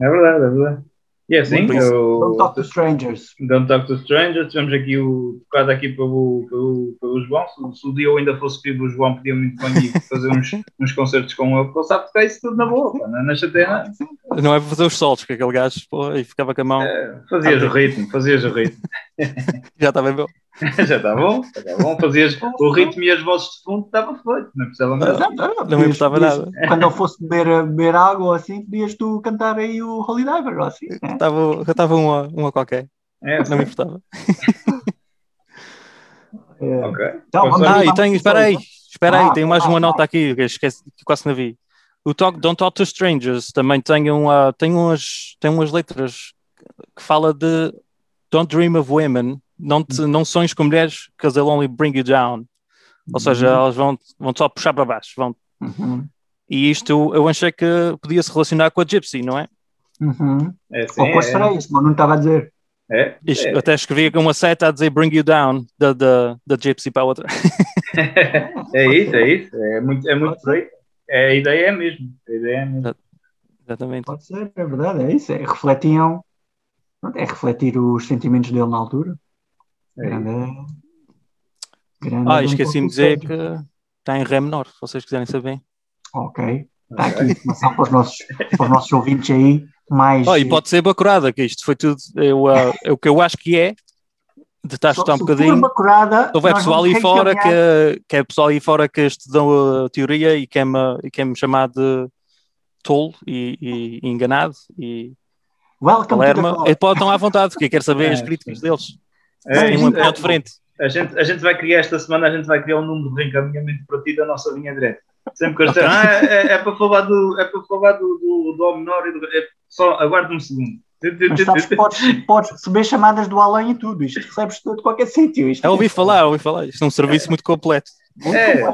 É verdade, é verdade. E é assim, eu- Don't Talk to Strangers. Don't Talk to Strangers, tivemos aqui o tocado aqui pelo, pelo, pelo João. Se, se o dia eu ainda fosse vivo, o João podia muito bem ir <laughs> fazer uns, uns concertos com ele, porque ele sabe tocar isso tudo na boa, pá, na, na chateira. Não é para fazer os solos, que aquele gajo pô, e ficava com a mão, É, fazias o ritmo, fazias o ritmo. <laughs> <laughs> já estava bem. <laughs> Já está bom, já está bom. Fazias o ritmo e as vozes de fundo, estava feito, não precisava nada. Exato, é, Não me importava nada. Quando ele fosse beber, beber água ou assim, podias tu cantar aí o Holy Diver ou assim. né? Estava, estava uma, uma qualquer, É, não me importava. É. ok. Então, vamos Ah, e tenho, espera aí, então. espera aí, Ah, tenho mais ah, uma ah. nota aqui, que esqueci, que quase não vi. O talk, Don't Talk to Strangers também tem, uma, tem, umas, tem umas letras que fala de Don't Dream of Women, não, te, não sonhes com mulheres, because they'll only bring you down. Ou seja, elas vão, vão só puxar para baixo. Vão. Uhum, E isto eu achei que podia se relacionar com a Gypsy, não é? uhum. É assim, Ou com as é, mas não estava a dizer. é, Isto- é. Eu até escrevi com uma seta a dizer Bring You Down, da, da, da Gypsy para a outra. <laughs> é isso, é isso. É muito, é muito por. É, a ideia é mesmo. A ideia é mesmo. Exatamente. Pode ser, é verdade, é isso. É, refletiam, é refletir os sentimentos dele na altura. É. Grande, grande Ah, esqueci-me de dizer que está em Ré menor, se vocês quiserem saber. Ok. Está aqui informação para os nossos, para os nossos ouvintes aí. Mais, Oh, e pode ser bacurada, que isto foi tudo. Eu, ah, é o que eu acho que é, de estar a estudar um bocadinho. Bacurada, Se houver pessoal aí fora que, que é pessoal aí fora que estudou a teoria e quer-me e quer chamar de tolo e, e enganado e Welcome to the club. ele pode estar à vontade, porque quer saber É, as críticas deles. É Tem uma é. opinião diferente. A gente, a gente vai criar esta semana, a gente vai criar um número de reencaminhamento para ti da nossa linha direta. Sempre que eu disser, ah, é, é para falar do, é para falar do, do, do menor e do. É, só aguarda um segundo. Mas sabes que podes, podes receber chamadas do além e tudo. Isto recebes tudo de qualquer sítio. Isto Eu ouvi falar, ouvi falar. Isto é um serviço muito completo. É,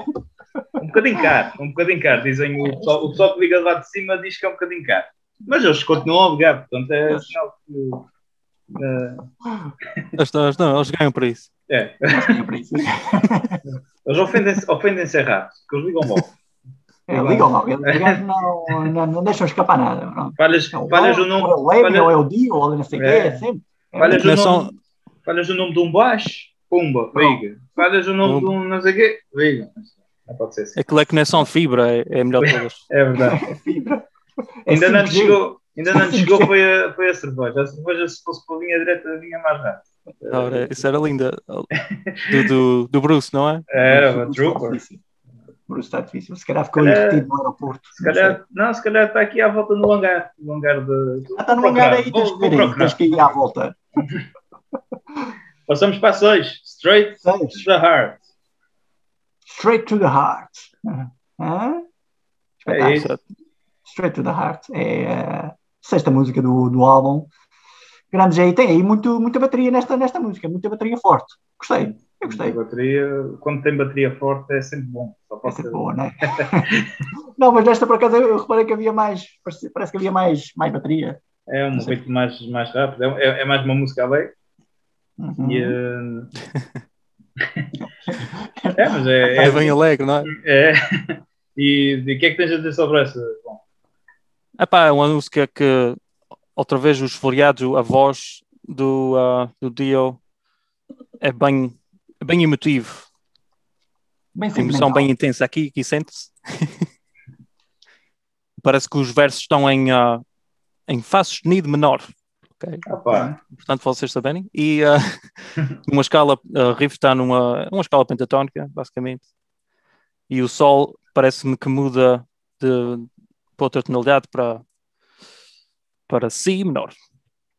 um bocadinho caro, um bocadinho caro. Dizem o pessoal, o pessoal que liga lá de cima diz que é um bocadinho caro. Mas eles continuam a ligar, portanto é sinal que. eh, Eles, eles, não, eles ganham para isso. é, É para isso. eles ofendem-se ofendem rápido, porque eles ligam logo. É, ligam logo. Eles ligam, não, não, não deixam escapar nada. Pronto. Falhas, É o falhas o ou nome. é o Leme, falhas- ou é o Dio, ou não sei o quê. É. É sempre. É Falhas o é nome, falhas o nome de um baixo, pumba, liga. Falhas o nome de um não sei o quê, liga. Não pode ser assim. Aquilo é conexão fibra, é, é melhor de todas. <laughs> É verdade. <laughs> é fibra. É ainda não nos 5G. chegou, ainda não chegou <laughs> foi, a, foi a cerveja. A cerveja, se fosse para a linha direta, vinha mais rápido. Ora, isso era linda. Do, do, do Bruce, não é? Era, Bruce o está Trooper. difícil. Bruce está difícil. Se calhar ficou calhar- no aeroporto. Se calhar, não, se calhar está aqui à volta no hangar. No hangar de. Ah, está no Vou procurar, aí, vou- tens que vou procurar. Tens que ir à volta. <laughs> Passamos para 6. Straight to Seis. the heart. Straight to the heart. É isso. Straight to the Heart. É a sexta música do, do álbum. Grande aí, tem aí muito, muita bateria nesta, nesta música, muita bateria forte. Gostei, eu gostei. Bateria, quando tem bateria forte, é sempre bom. Só É pode sempre ser boa, não é? <laughs> não, mas nesta por acaso eu reparei que havia mais, parece, parece que havia mais, mais bateria. É um ritmo mais, mais rápido. É, é- é mais uma música alegre. Uhum. E, eh, <laughs> é, mas é, É é, bem alegre, não é? é. E e o que é que tens a dizer sobre essa? Bom, Epá, é uma música que, outra vez, os floreados, a voz do, ah, do Dio é bem, é bem emotivo. Bem Tem emoção bem intensa aqui, aqui sente-se. <laughs> Parece que os versos estão em, ah, em Fá sustenido menor. ok? ah, pá, Portanto, vocês saberem. E ah, <laughs> uma escala, a riff está numa uma escala pentatónica, basicamente. E o sol parece-me que muda de, para outra tonalidade para, para Si menor.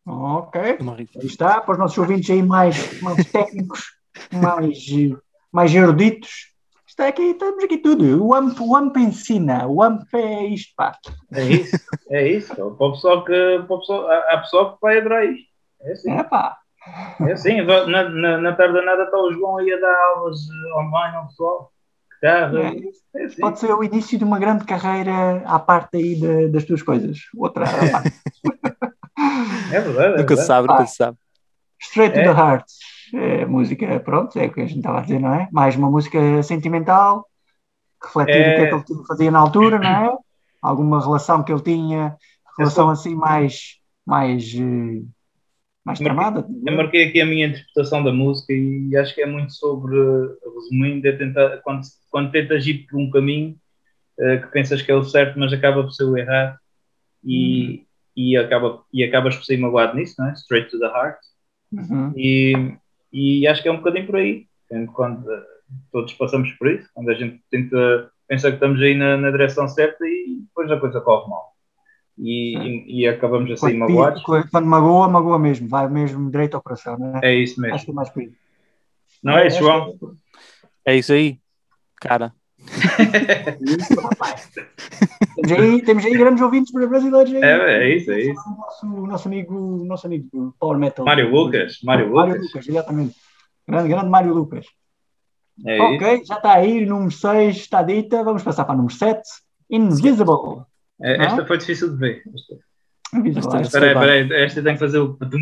Ok. Aí está, para os nossos ouvintes aí mais, mais técnicos, mais, mais eruditos. Está aqui, estamos aqui tudo. O AMP, o AMP ensina, o AMP é isto, pá. é isso. É isso. Para o pessoal que, para o pessoal, há há pessoal que vai adorar isto. É assim. É pá. É assim. Na, na, na tarde nada está o João aí a dar aulas eh, online ao pessoal. É. é. Pode ser o início de uma grande carreira à parte aí de- das tuas coisas. Outra à parte. <laughs> É verdade. É Nunca se sabe, nunca Ah. se sabe. Straight to É. the Heart. É, música, pronto, é o que a gente estava a dizer, não é? Mais uma música sentimental, refletir É. o que é que ele fazia na altura, não é? Alguma relação que ele tinha, relação assim mais, mais, eh, mais Marquei- tramada. Eu marquei aqui a minha interpretação da música e acho que é muito sobre, resumindo, é tentar, quando, quando tentas ir por um caminho eh, que pensas que é o certo, mas acaba por ser o errado e, e, acaba, e acabas por ser magoado nisso, não é? Straight to the heart. Uhum. E, e acho que é um bocadinho por aí, quando eh, todos passamos por isso, quando a gente tenta, pensa que estamos aí na, na direção certa e depois a coisa corre mal. E, e, e acabamos a sair Quando, magoados. quando- magoa, magoa mesmo, vai mesmo direito ao coração, não é? É isso Acho mesmo. que é mais por aí. Não é, Acho João? que É isso aí, cara. é isso, rapaz. temos, aí, temos aí grandes ouvintes brasileiros aí. É, é isso, é isso. O nosso, nosso amigo, o nosso amigo Power Metal. Mário Lucas, Mário Mário Lucas. Lucas, exatamente. Grande, grande Mário Lucas. É isso. ok, já está aí, número 6 está dita. Vamos passar para o número 7. Invisible. É, Não? Esta foi difícil de ver. Esta- ah, Espera aí, bem. espera aí, esta tem que fazer o. padum.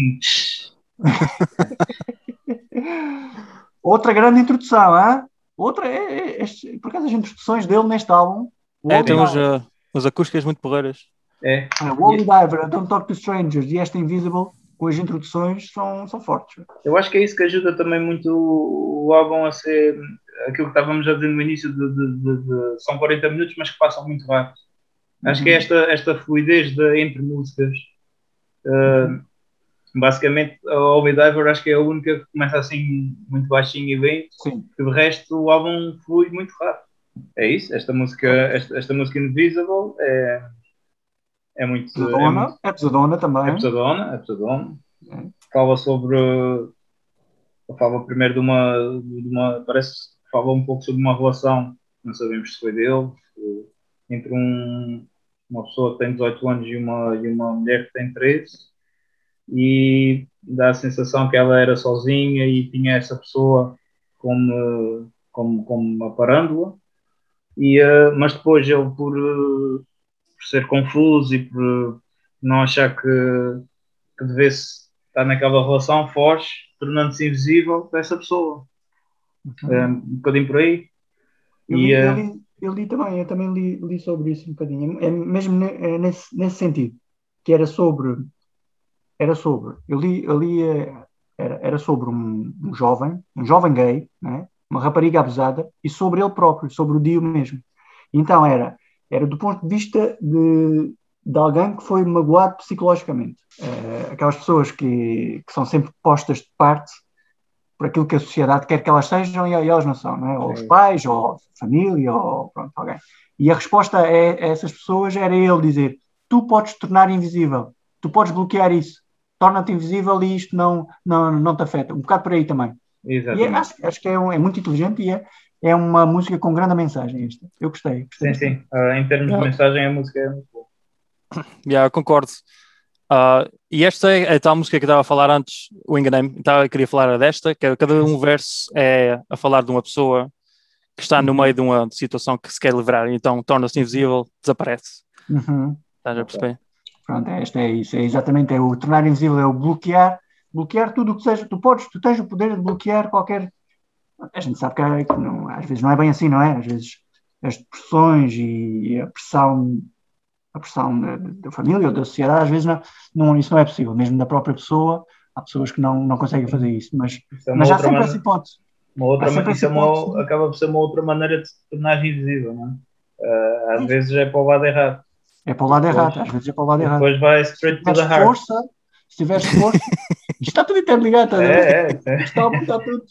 <laughs> Outra grande introdução, hein? Outra, é, é, este- por acaso as introduções dele neste álbum. O É, tem uns, uh, uns acústicas muito porreiras. É, ah, o Holy Diver, Don't Talk to Strangers e esta Invisible, com as introduções, são, são fortes. eu acho que é isso que ajuda também muito o álbum a ser aquilo que estávamos a dizer no início de, de- de- de- são 40 minutos, mas que passam muito rápido. Acho que é esta, esta fluidez de, entre músicas. Uh, basicamente, a Holy Diver acho que é a única que começa assim muito baixinho e bem, Sim. que de resto o álbum flui muito rápido. É isso, esta música, esta, esta música Invisible é, é muito. É, Pesadona, muito- é pesadona também. é pesadona, é pesadona. É. Fala sobre. Fala primeiro de uma, de uma. Parece que fala um pouco sobre uma relação, não sabemos se foi dele, entre um, uma pessoa que tem 18 anos e uma, e uma mulher que tem 13, e dá a sensação que ela era sozinha e tinha essa pessoa como, como, como uma parândula, e, eh, mas depois ele, por, eh, por ser confuso e por não achar que, que devesse estar naquela relação, foge, tornando-se invisível para essa pessoa. Uhum. É, um bocadinho por aí. Eu E, li, eh, eu li- também, eu também li, li sobre isso um bocadinho, é mesmo é nesse, nesse sentido, que era sobre, era sobre, eu li, eu li eh, era, era sobre um, um jovem, um jovem gay, né? uma rapariga abusada, e sobre ele próprio, sobre o Dio mesmo. Então era, era do ponto de vista de, de alguém que foi magoado psicologicamente. Eh, aquelas pessoas que, que são sempre postas de parte por aquilo que a sociedade quer que elas sejam e elas não são, não é? Ou os pais, ou a família, ou pronto, alguém. E a resposta a, a essas pessoas era ele dizer: tu podes te tornar invisível, tu podes bloquear isso, torna-te invisível e isto não, não, não te afeta. Um bocado por aí também. E é- Exatamente. acho, acho que é, um- é muito inteligente e é, é uma música com grande mensagem esta. Eu gostei. gostei Sim, sim. Ah, em termos Yeah. de mensagem, a música é muito boa. <coughs> Yeah, eu concordo. Ah, e esta é a tal música que eu estava a falar antes, o enganei-me, então eu queria falar desta, que é- cada um verso é a falar de uma pessoa que está no meio de uma situação que se quer livrar, então torna-se invisível, desaparece. Uhum. Estás a perceber? Pronto, é, esta é isso, é exatamente, é o tornar invisível, é o bloquear, bloquear tudo o que seja, tu podes, tu tens o poder de bloquear qualquer, a gente sabe que, é- que não, às vezes não é bem assim, não é? Às vezes as depressões e a pressão, a pressão da, da família ou da sociedade, às vezes não, não, isso não é possível, mesmo da própria pessoa, há pessoas que não, não conseguem fazer isso, mas, Isso é mas há sempre maneira- essa hipótese. Uma outra, isso é essa uma- hipótese. acaba por ser uma outra maneira de se tornar invisível, não é? Ah, às vezes é para o lado errado. É para o lado Pois. errado, às vezes é para o lado errado. depois vai Se straight to the heart. força, se tiveres força, <laughs> isto está tudo interligado, está? É, é, é. Está, está tudo.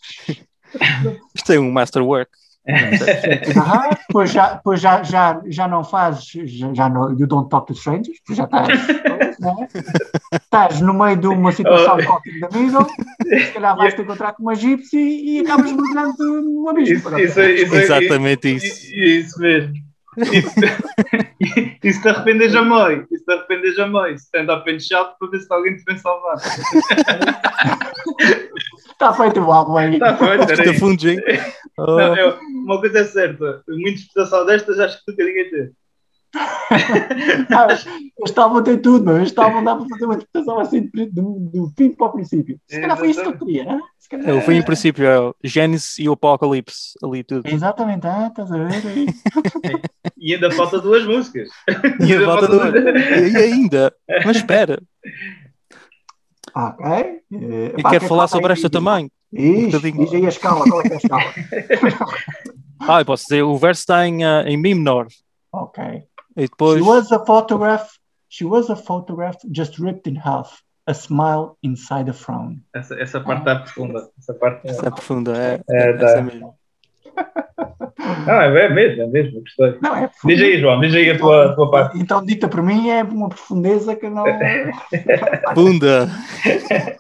Isto é um masterwork. Ah, depois já, depois já, já, já não fazes, já, já não, you don't talk to strangers, tu já estás, é? estás no meio de uma situação de coffee da middle, se calhar vais te encontrar com uma gypsy e acabas mergulhando no abismo. Isso, isso, isso, Exatamente isso. Isso, isso mesmo. Isso, <laughs> isso te arrependes a meio. Isso te arrependes a meio, stand-up and shout, para ver se alguém te vem salvar. Está feito o álbum aí. Está feito, era Está isso. fundo, hein? <laughs> Oh, Não, eu- uma coisa é certa, uma interpretação destas acho que nunca ninguém teve. Ah, Este álbum tem tudo, meu. Este álbum dá para fazer uma interpretação assim do, do fim para o princípio. Se calhar foi isso que eu queria, né? Se calhar- é, o fim, em princípio, é o Gênesis e o Apocalipse, ali tudo. Exatamente, ah, estás a ver aí. <laughs> E ainda falta duas músicas. E a volta do... E ainda, mas espera, Ok. Eu pá, quero quer falar sobre esta também. Diz aí a escala, qual é é a escala? <laughs> Ah, eu posso dizer, o verso está em, ah, em Mi menor. ok. E depois, She was a photograph. She was a photograph just ripped in half. A smile inside a frown. Essa, essa parte está profunda. Essa parte essa é profunda, é, É, essa tá. mesmo. <laughs> Não, é mesmo, é mesmo, gostei. Não, é Diz aí, João, diz aí a tua, a tua parte. Então, dita por mim, é uma profundeza que não. <laughs> Bunda! <laughs>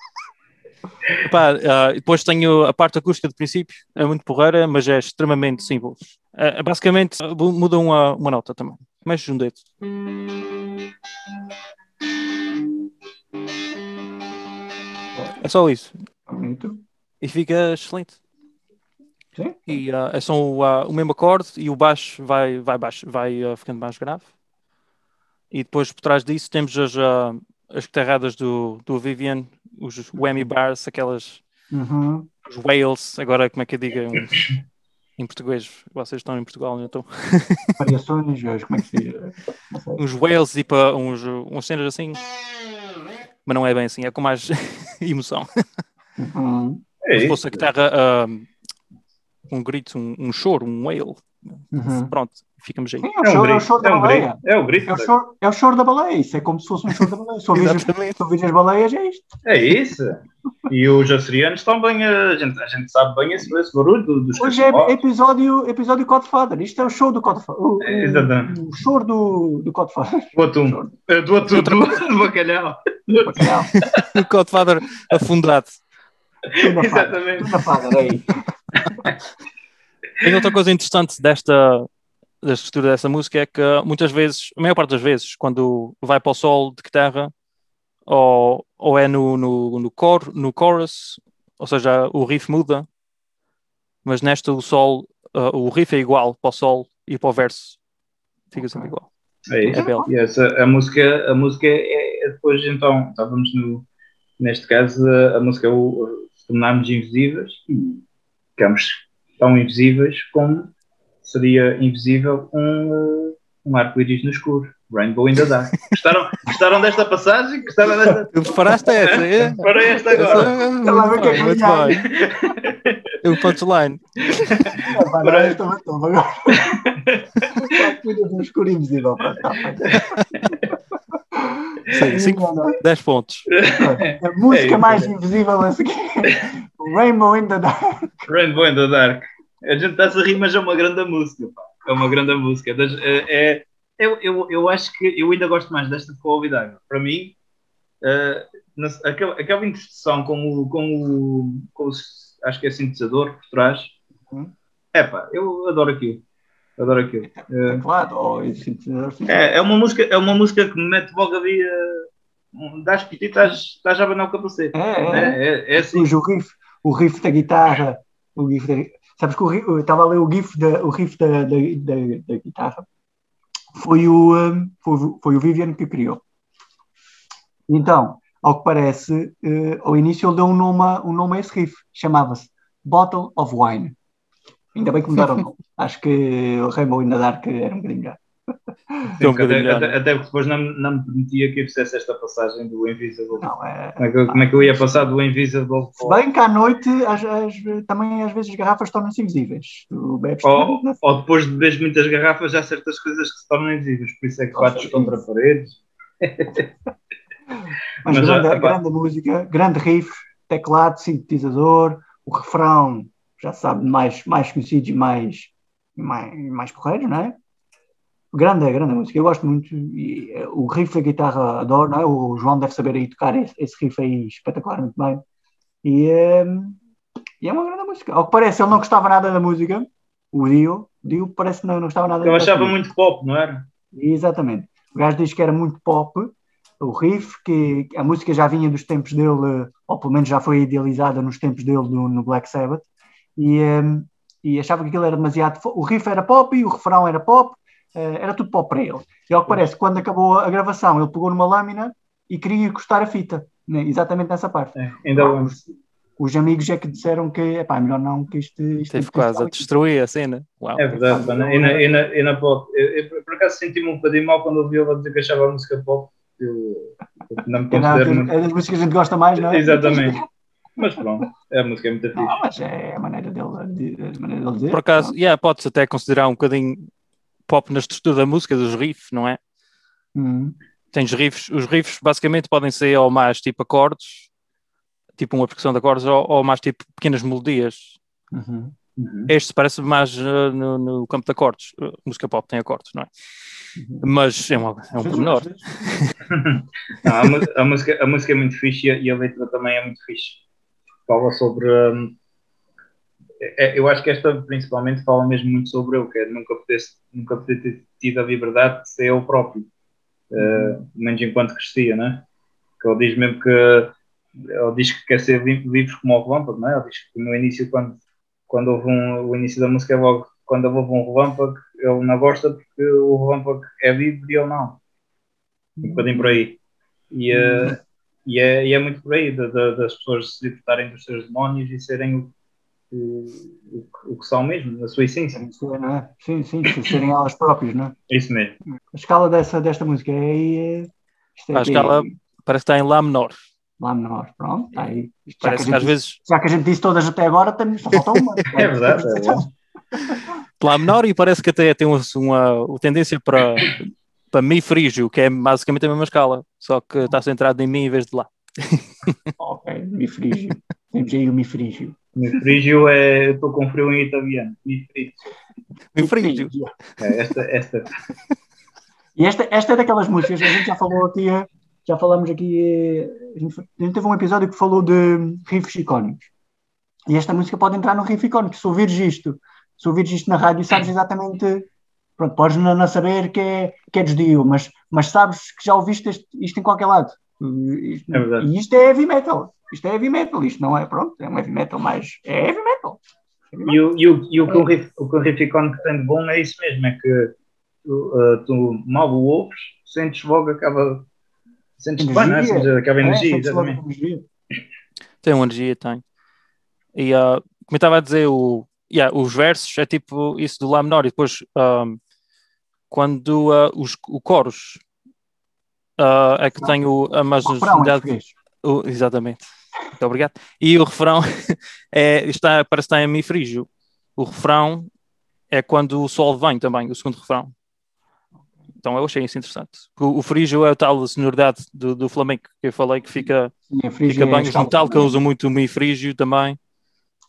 Epá, ah, depois tenho a parte acústica de princípio, é muito porreira, mas é extremamente simples. É, é basicamente, ah, muda uma, uma nota também. Mexe um dedo. É só isso. Bonito. E fica excelente. Sim. E ah, é só o, ah, o mesmo acorde e o baixo vai, vai, baixo, vai ah, ficando mais grave. E depois por trás disso temos as, as guitarradas do, do Vivian, os whammy bars, aquelas Uhum. os whales, agora como é que eu digo uns- em português? Vocês estão em Portugal, não estão? <laughs> Variações, como é que se diz? <laughs> Uns whales, tipo ah, uns, uns cenas assim. Mas não é bem assim, é com mais <laughs> emoção. Uhum. É Se fosse a guitarra ah, um grito, um, um choro, um whale. Uhum. Pronto, ficamos aí. Sim, é o É um choro, é o choro da é um baleia. grito, é o grito. É o, choro, é o choro da baleia, isso é como se fosse um choro da baleia. Se ouvires, se ouvires as baleias, é isto. É isso. E os açorianos estão bem, a gente, a gente sabe bem esse, esse barulho do- dos Hoje é episódio, episódio Godfather. Isto é o show do Godfather. O, É, exatamente. o, o choro do, do Godfather. Do atum. É, Do atum, do, do bacalhau. Bacalhau. <laughs> O Godfather afundado. Exatamente. Fada, aí. <laughs> Tem outra coisa interessante desta da estrutura dessa música é que muitas vezes, a maior parte das vezes, quando vai para o solo de guitarra, ou, ou é no, no, no, cor, no chorus, ou seja, o riff muda, mas nesta o sol, uh, o riff é igual para o sol e para o verso fica sempre igual. É isso. É belo. E essa, a música, a música é, é depois, então, estávamos no, neste caso, a, a música é o se tornarmos invisíveis e ficamos tão invisíveis como seria invisível um, um arco-íris no escuro. Rainbow in the Dark. Gostaram, gostaram desta passagem? Gostaram desta? Tu preparaste essa, é? Para esta agora. Ela vai ver o que é Muito vai bem. É o punchline. Vai dar esta matou agora. Do escuro invisível. Tá. Sim, cinco- 10 pontos. A música É mais invisível a seguir. Rainbow in the Dark. Rainbow in the Dark. A gente está-se a rir, mas é uma grande música. pá. É uma grande música. Das- É, é- eu, eu, eu acho que eu ainda gosto mais desta que o. Para mim, eh, na- aquela, aquela com o, com o, com o- acho que é sintetizador por trás. Uhum. É pá, eu adoro aquilo. Adoro aquilo. Eh, Claro, sim. é, é, uma música, é uma música que me mete logo ali. Uh, dás piti e estás estás a abanar o capacete. É, é. É, é, é assim. O riff, o riff da guitarra, o riff da, sabes que o estava a ler o riff da, o riff da, da, da, da guitarra, foi o, um, foi, foi o Vivian que criou. Então, ao que parece, eh, ao início ele deu um nome, a, um nome a esse riff, chamava-se Bottle of Wine. Ainda bem que mudaram o nome. <laughs> Acho que o Rainbow in the Dark era um bocadinho melhor. Um até, até, até porque depois não, me- não me permitia que eu fizesse esta passagem do Invisible. Não, é, Como é, que, eu- como é que eu ia passar do Invisible se bem que à noite às- às- também às vezes as garrafas tornam-se invisíveis. Tu bebes ou, tanto, ou depois de beber muitas garrafas, há certas coisas que se tornam invisíveis, por isso é que Nossa, bates contra paredes. <laughs> Mas, Mas, grande, epá. grande música, grande riff, teclado, sintetizador, o refrão, já sabe, mais, mais conhecidos e mais, mais, mais porreiros, não é? Grande, grande música, eu gosto muito. E, eh, o riff da guitarra adoro, não é? O João deve saber aí tocar esse, esse riff aí espetacularmente bem. E, eh, e é uma grande música. Ao que parece, ele não gostava nada da música, o Dio. O Dio parece que não, não gostava nada Eu da achava música. muito pop, não era? Exatamente. O gajo diz que era muito pop o riff, que a música já vinha dos tempos dele, ou pelo menos já foi idealizada nos tempos dele no, no Black Sabbath, e, um, e achava que aquilo era demasiado. O riff era pop e o refrão era pop, era tudo pop para ele. E ao que parece, quando acabou a gravação, ele pegou numa lâmina e queria encostar a fita, né, exatamente nessa parte. É, ainda os, os amigos é que disseram que é pá, melhor não que isto. isto Teve quase a destruir a cena. Uau. É verdade, e na, e na, e na pop. Eu, eu, por acaso senti-me um bocadinho mal quando ouvi ela dizer que achava a música pop. Eu, não me considero. É das músicas que a gente gosta mais, não é? Exatamente. Mas pronto, a música é muito fixe. Não, mas é a maneira dele, a maneira dele dizer. Por acaso, yeah, pode-se até considerar um bocadinho pop na estrutura da música, dos riffs, não é? Uhum. Tens riffs, os riffs basicamente podem ser ou mais tipo acordes, tipo uma percussão de acordes, ou, ou mais tipo pequenas melodias. Uhum. Uhum. Este parece mais uh, no, no, campo de acordes. Uh, música pop tem acordes, não é? Uhum. Mas é, uma, é um pormenor. <laughs> a, a, música, a música é muito fixe e a letra também é muito fixe. Fala sobre. Um, é, eu acho que esta principalmente fala mesmo muito sobre eu, que é nunca poder, nunca poder ter tido a liberdade de ser eu próprio, uh, menos enquanto crescia, né? Que ele diz mesmo que ele diz que quer ser livre como o relâmpago, não é? Ele diz que no início, quando, quando houve um, o início da música é logo quando houve um relâmpago, ele não gosta porque o relâmpago é livre e ele não. Um bocadinho por aí. E, uh, e, é, e é muito por aí, de, de, das pessoas se libertarem dos seus demónios e serem o, o, que são mesmo, na sua essência. É? Sim, sim, serem elas próprias, não é? Isso mesmo. A escala dessa, desta música é. é a escala parece que está em Lá menor lá menor. Pronto, está aí. Já Parece que, que às disse, vezes. Já que a gente disse todas até agora, também só falta uma. <laughs> é verdade, é verdade. <laughs> Lá menor e parece que até tem uma, uma tendência para, para Mi frígio, que é basicamente a mesma escala, só que está centrado em Mi em vez de lá. ok, Mi frígio. <laughs> Temos aí o Mi frígio. Mi frígio é. Estou com frio em italiano. Mi frígio. Mi frígio. É, esta, esta. E esta, esta é daquelas músicas que a gente já falou aqui já falamos aqui, eh, a gente, a gente teve um episódio que falou de riffs icónicos. E esta música pode entrar no riff icónico. Se ouvires isto, se ouvires isto na rádio, sabes exatamente. Pronto, podes não, não saber que é, que é desdio, mas, mas sabes que já ouviste este, isto em qualquer lado. Isto, é e isto é heavy metal. Isto é heavy metal. Isto não é, pronto, é um heavy metal, mas é heavy metal. Heavy metal. E, o, e, o, e o, que o riff, o que o tem de bom é isso mesmo: é que tu, uh, tu mal o ouves, sentes logo Sentes bem, não é? Sentes aquela energia, é, exatamente. Energia. Tem uma energia, tem. E uh, como eu estava a dizer, o, yeah, os versos é tipo isso do Lá menor, e depois um, quando uh, os, o coros uh, é que tem o, a marginalidade. Exatamente. Muito obrigado. E o refrão <laughs> é, está, parece que está em Mi frígio. O refrão é quando o sol vem também, o segundo refrão. Então eu achei isso interessante. O, o frígio é a tal sonoridade do, do flamenco que eu falei que fica, Sim, fica é bem. Os Metallica usam muito o mi frígio também.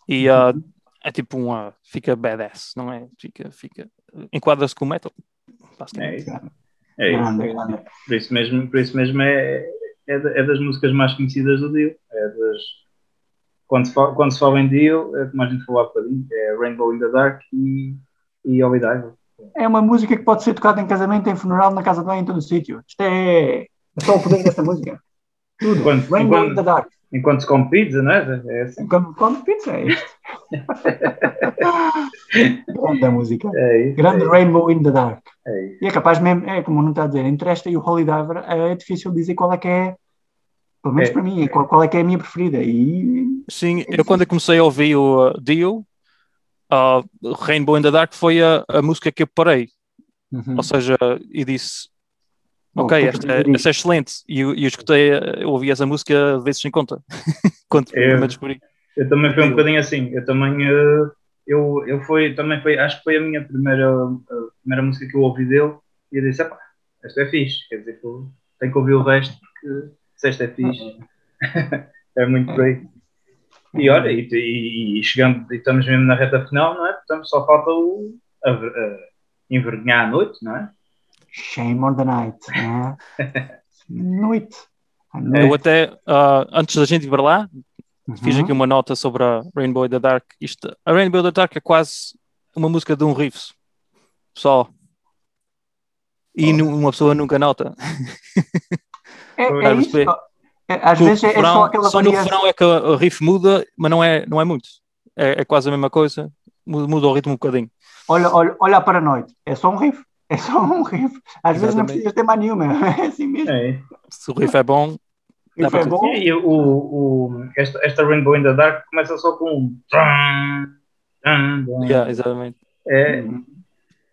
E uh, é tipo uma. Fica badass, não é? Fica. fica Enquadra-se com o metal. É isso. É isso. Por isso mesmo, por isso mesmo é, é, é das músicas mais conhecidas do Dio. É das, quando, se fala, quando se fala em Dio, é como a gente falou há bocadinho, é Rainbow in the Dark e, e Holy Diver é uma música que pode ser tocada em casamento, em funeral, na casa de banho, em todo o sítio. Isto é, é só o poder desta música. Tudo. Enquanto, Rainbow enquanto, in the Dark. Enquanto se come pizza, não é? é assim. Enquanto come pizza, é isto. <laughs> Grande música. É isso, Grande é Rainbow in the Dark. É e é capaz mesmo, é como não está a dizer, entre esta e o Holy Diver é difícil dizer qual é que é, pelo menos é. para mim, qual, qual, é que é a minha preferida. E... Sim, eu quando comecei a ouvir o uh, Dio, uh, Rainbow in the Dark foi a, a música que eu parei. Uhum. Ou seja, e disse: Ok, esta, é, esta é excelente. E eu, eu escutei, eu ouvi essa música vezes sem conta. <laughs> Quando eu, me descobri. Eu também fui um bocadinho assim. Eu também. Eh, eu, eu fui, também foi, acho que foi a minha primeira, a primeira música que eu ouvi dele. E eu disse: esta é fixe. Quer dizer, tenho que ouvir o resto, porque se esta é fixe, <laughs> é muito por aí. E olha, e, e, e, chegando, e estamos mesmo na reta final, não é? Portanto, só falta o, a, a, envergonhar a noite, não é? Shame on the night, não é? <laughs> noite. Eu até, uh, antes da gente ir para lá, uhum. fiz aqui uma nota sobre a Rainbow in the Dark. Isto, a Rainbow in the Dark é quase uma música de um riff só. E oh. uma pessoa nunca nota. É, é perceber? É, Às vezes é, é só aquela só no refrão é que o riff muda, mas não é, não é muito. É, é quase a mesma coisa, muda, muda o ritmo um bocadinho. Olha, olha, olha a paranoide. É só um riff. É só um riff. Às vezes não Exatamente. precisas ter mais nenhuma. <laughs> É assim mesmo. É. Se o riff é bom, Riff para é bom. E o, o, esta, esta Rainbow in the Dark começa só com um. yeah, exatamente. É,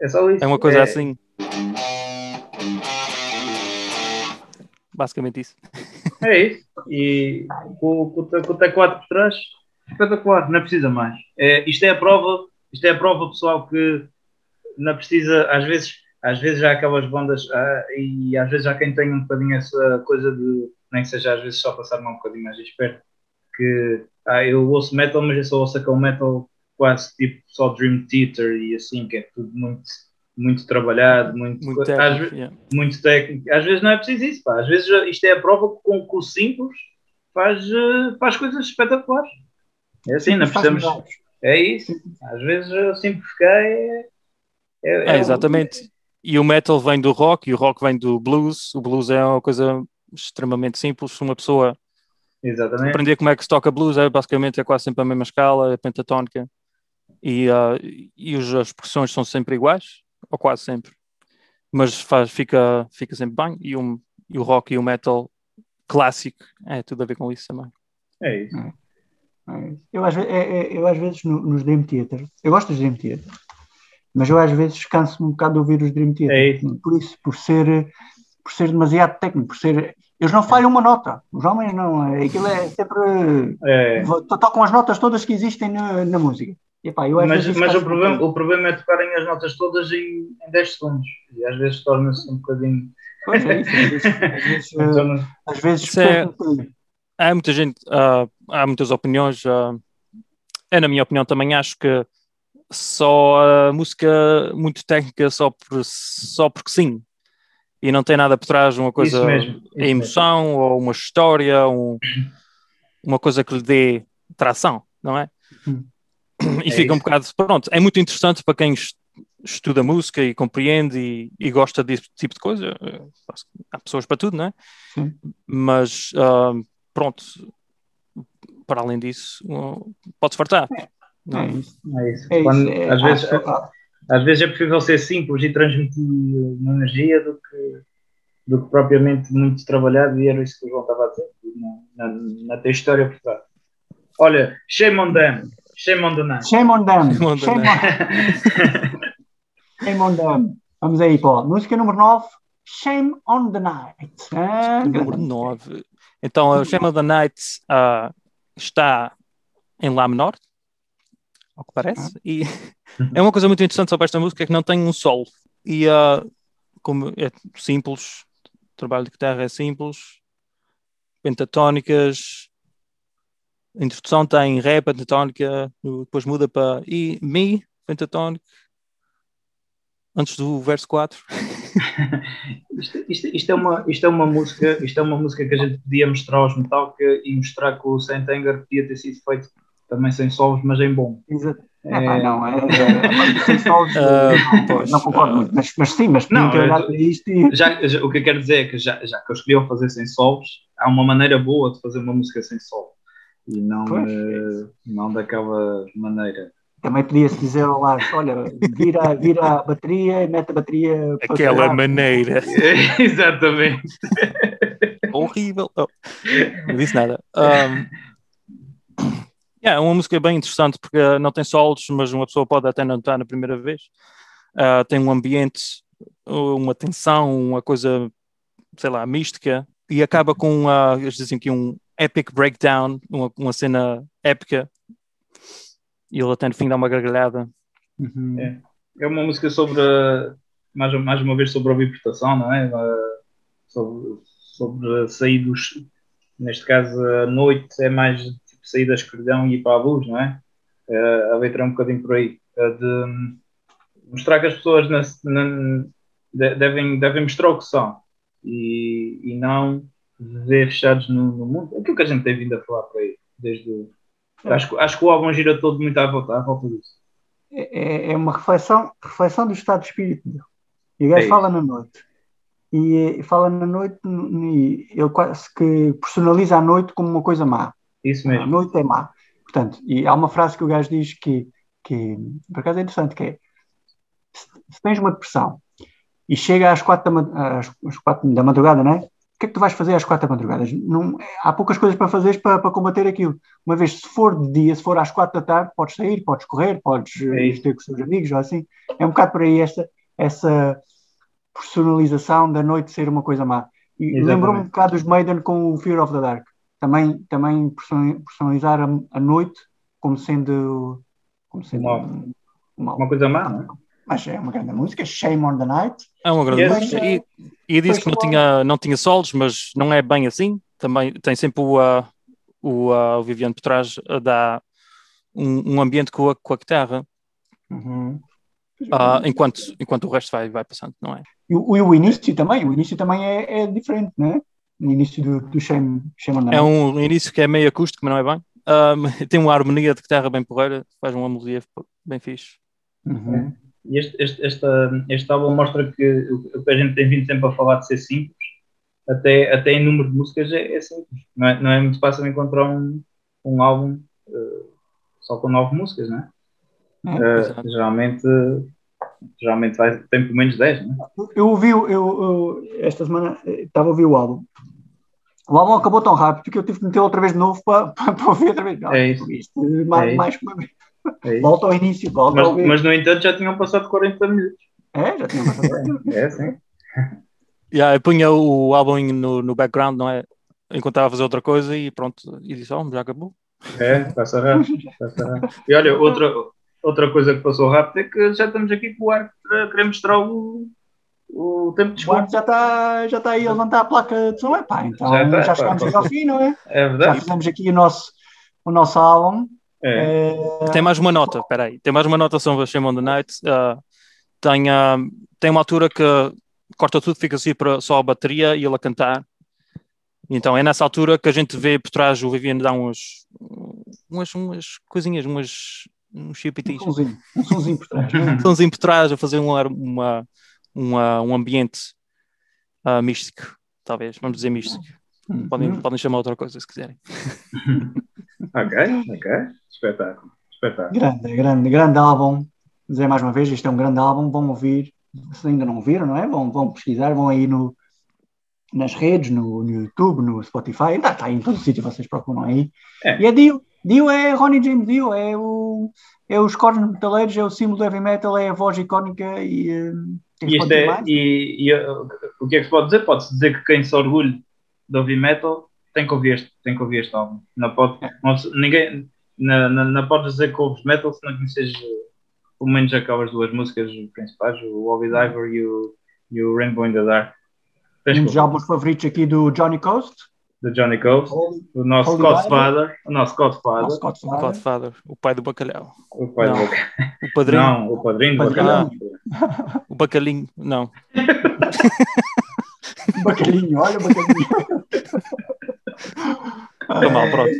é só isso. É uma coisa É- assim. Basicamente isso. É isso. E com, com, com o T4 por trás, espetacular, não precisa mais. É, isto é a prova, isto é a prova, pessoal, que não precisa, às vezes, às vezes há aquelas bandas e às vezes há quem tenha um bocadinho essa coisa de, nem que seja às vezes só passar um bocadinho mais esperto, que ah, eu ouço metal, mas eu só ouço aquele metal quase tipo só Dream Theater e assim, que é tudo muito, muito trabalhado, muito, Muito às técnico. vezes- yeah. muito técnico. Às vezes não é preciso isso, pá. Às vezes isto é a prova que com, o simples faz, eh, faz coisas espetaculares. É assim, não precisamos. É isso. Às vezes eh, simplificar é. É, exatamente. E o metal vem do rock e o rock vem do blues. O blues é uma coisa extremamente simples. Se uma pessoa Exatamente. aprender como é que se toca blues, é basicamente é quase sempre a mesma escala, é pentatónica. E, ah, e os- as expressões são sempre iguais, ou quase sempre. Mas faz, fica, fica sempre bem. E, um, e o rock e o metal clássico é tudo a ver com isso também. É isso. É isso. Eu às, é- é- eu às vezes no- nos Dream Theater, eu gosto dos Dream Theater, mas eu às vezes canso-me um bocado de ouvir os Dream Theater. É isso. Por isso, por ser, por ser demasiado técnico, por ser. Eles não falham uma nota, os homens não. é- Aquilo é sempre. É. Tocam as notas todas que existem na, na música. E, epá, eu Mas, mas o, problema, o problema é tocarem as notas todas em, em 10 segundos. E às vezes torna-se um bocadinho. Pois é isso, às vezes, <laughs> às vezes, eh, às vezes Isso é- há muita gente, ah, há muitas opiniões. ah, é na minha opinião também acho que só a música muito técnica só, por, só porque sim. E não tem nada por trás, uma coisa, Isso mesmo, isso a emoção ou uma história, um- uma coisa que lhe dê tração, não é? Hum. E É fica um isso. bocado, pronto, é muito interessante para quem es- estuda música e compreende e, e gosta desse tipo de coisa. Há pessoas para tudo, não é? Sim. Mas ah, pronto, para além disso, uh, pode fartar. não é? É isso. É isso. É Quando- isso. É, às, vezes, acho- ah, às vezes é preferível ser simples e transmitir uma energia do que, do que propriamente muito trabalhado, e era isso que o João estava a dizer, na, na, na tua história por trás. Olha, shame on them, shame on the night. Shame on them. Shame on the Shame on, <laughs> shame on them. Vamos aí, Paulo. Música número 9. Shame on the night. Ah, Número grande. 9. Então, a Shame of the Night ah, está em Lá menor, ao que parece, e é uma coisa muito interessante sobre esta música é que não tem um solo. E ah, como é simples, o trabalho de guitarra é simples, pentatónicas, a introdução tem ré, pentatónica, depois muda para I, Mi, pentatónico, antes do verso 4. <laughs> Isto, isto- isto é uma, isto é uma música, isto é uma música que a gente podia mostrar aos Metallica e mostrar que o Saint Anger podia ter sido feito também sem solos, mas em bom. Exato. É, É, não, é, é, <laughs> sem solos, Ah, não, pois, não concordo ah. muito, mas, mas sim, mas Não, olhado para isto e Já, já- o que eu quero dizer é que já, já que eles queriam fazer sem solos, há uma maneira boa de fazer uma música sem solo. E não, Pois. eh, não daquela maneira. também podia-se dizer ao Lars, olha, vira, vira a bateria e mete a bateria para Aquela maneira. <laughs> Exatamente. horrível. Oh, não disse nada. Um, yeah, é uma música bem interessante porque não tem solos, mas uma pessoa pode até não estar na primeira vez. Uh, tem um ambiente, uma tensão, uma coisa, sei lá, mística e acaba com, uh, eles dizem que um epic breakdown, uma, uma cena épica. E ele até no fim dá uma gargalhada. Uhum. É. É uma música sobre, mais, mais uma vez, sobre a libertação, não é? Eh, Sobre, sobre sair dos. Neste caso, a noite é mais sair da escuridão e ir para a luz, não é? Eh, a letra é um bocadinho por aí. Eh, de mostrar que as pessoas na- na- de- devem, devem mostrar o que são e, e não viver fechados no, no mundo. Aquilo que a gente tem vindo a falar por aí, desde. o- Acho, que- acho que o álbum gira todo muito à volta, à volta disso. É, é uma reflexão, reflexão do estado de espírito dele. E o gajo É fala na noite. e, e fala na noite e ele quase que personaliza a noite como uma coisa má. Isso A mesmo. noite é má. Portanto, e há uma frase que o gajo diz que, que por acaso é interessante, que é se, tens uma depressão e chega às quatro da, às, quatro da madrugada, não é? O que é que tu vais fazer às quatro da madrugada? Não, há poucas coisas para fazeres para, para combater aquilo. Uma vez, se for de dia, se for às quatro da tarde, podes sair, podes correr, podes eh, É ir isso. ter com os teus amigos ou assim. É um bocado por aí esta, essa personalização da noite ser uma coisa má. E lembrou-me um bocado dos Maiden com o Fear of the Dark. Também, também personalizar a, a noite como sendo, como sendo Mal. um- um mal. Uma coisa má, não é? Mas é uma grande música, Shame on the Night. É uma grande Yes. música. E, e disse que não tinha, não tinha solos, mas não é bem assim. Também tem sempre o, ah, o, ah, o Viviane por trás a dar um, um ambiente com a, com a guitarra, Uhum. ah, enquanto, enquanto o resto vai, vai passando, não é? E o, e o início também, o início também é, é diferente, não é? O início do, do Shame, Shame on the É um início que é meio acústico, mas não é bem. Ah, <laughs> tem uma harmonia de guitarra bem porreira, faz uma melodia bem fixe. Uhum. E este, este, esta, este álbum mostra que o que a gente tem vindo sempre a falar de ser simples, até, até em número de músicas é, é simples. Não é, não é muito fácil encontrar um, um álbum eh, só com nove músicas, não é? Exato. geralmente, geralmente vai, tem pelo menos 10, não é? Eu ouvi, eu, eu- esta semana eh, estava a ouvir o álbum. O álbum acabou tão rápido que eu tive que meter outra vez de novo para, para, <laughs> para ouvir outra vez. Não, É isso. Isto, mais, É isso. mais uma vez. É. Volta ao início, volta ao Mas, ver. mas, no entanto, já tinham passado 40 minutos. É, já tinha passado. <laughs> É, sim. Yeah, eu punha o álbum no, no background, não é? Enquanto estava a fazer outra coisa e pronto, e disse, oh, já acabou. É. Passa rápido. E olha, outra, outra coisa que passou rápido é que já estamos aqui com o ar para querer mostrar o, o tempo de O desconto. já está já está aí a levantar a placa de som. Epá, então Já já, está, pá, chegamos pá. aqui ao fim, não é? É Já verdade? fizemos aqui o nosso, o nosso álbum. É. É, Tem mais uma nota, espera aí. Tem mais uma nota sobre a Shame on the Night. Ah, tem, ah, tem uma altura que corta tudo, fica assim para só a bateria e ele a cantar. Então é nessa altura que a gente vê por trás o Viviane dar uns, umas, umas coisinhas, umas, uns um chipitis. sonzinho, um sonzinho por trás. não é? Estãozinho por trás a fazer um, ar- uma, uma, um ambiente ah, místico, talvez, vamos dizer místico. Podem, Uhum. podem chamar outra coisa se quiserem. <laughs> Ok, ok. Espetáculo. Espetáculo. Grande, grande, grande álbum. Dizer mais uma vez, isto é um grande álbum. Vão ouvir, se ainda não ouviram, não é? Vão, vão pesquisar, vão aí no, nas redes, no, no YouTube, no Spotify. Ainda está aí em todo o sítio, vocês procuram aí. É. E é Dio. Dio é Ronnie James Dio, é, o, é os cornos metaleiros, é o símbolo do heavy metal, é a voz icónica e. eh, E, é, e, e, uh, o que é que se pode dizer? Pode-se dizer que quem se orgulha de ouvir metal tem que ouvir este, tem que ouvir este álbum. Não pode, É. não ninguém, não, não, não pode dizer que ouves metal se não conheces uh, pelo menos aquelas duas músicas principais, o Ovid Ivor e o, e o Rainbow in the Dark. Tens Um dos álbuns favoritos aqui do Johnny Coast. De Johnny Coast, o nosso Holy Godfather, o nosso Godfather, Godfather. Godfather, o pai do bacalhau. o pai Não. do O padrinho, Não, o padrinho do Padrinho. bacalhau. o bacalhinho, não. <laughs> Bacalhinho, olha o bacalhinho. Foi mal, pronto.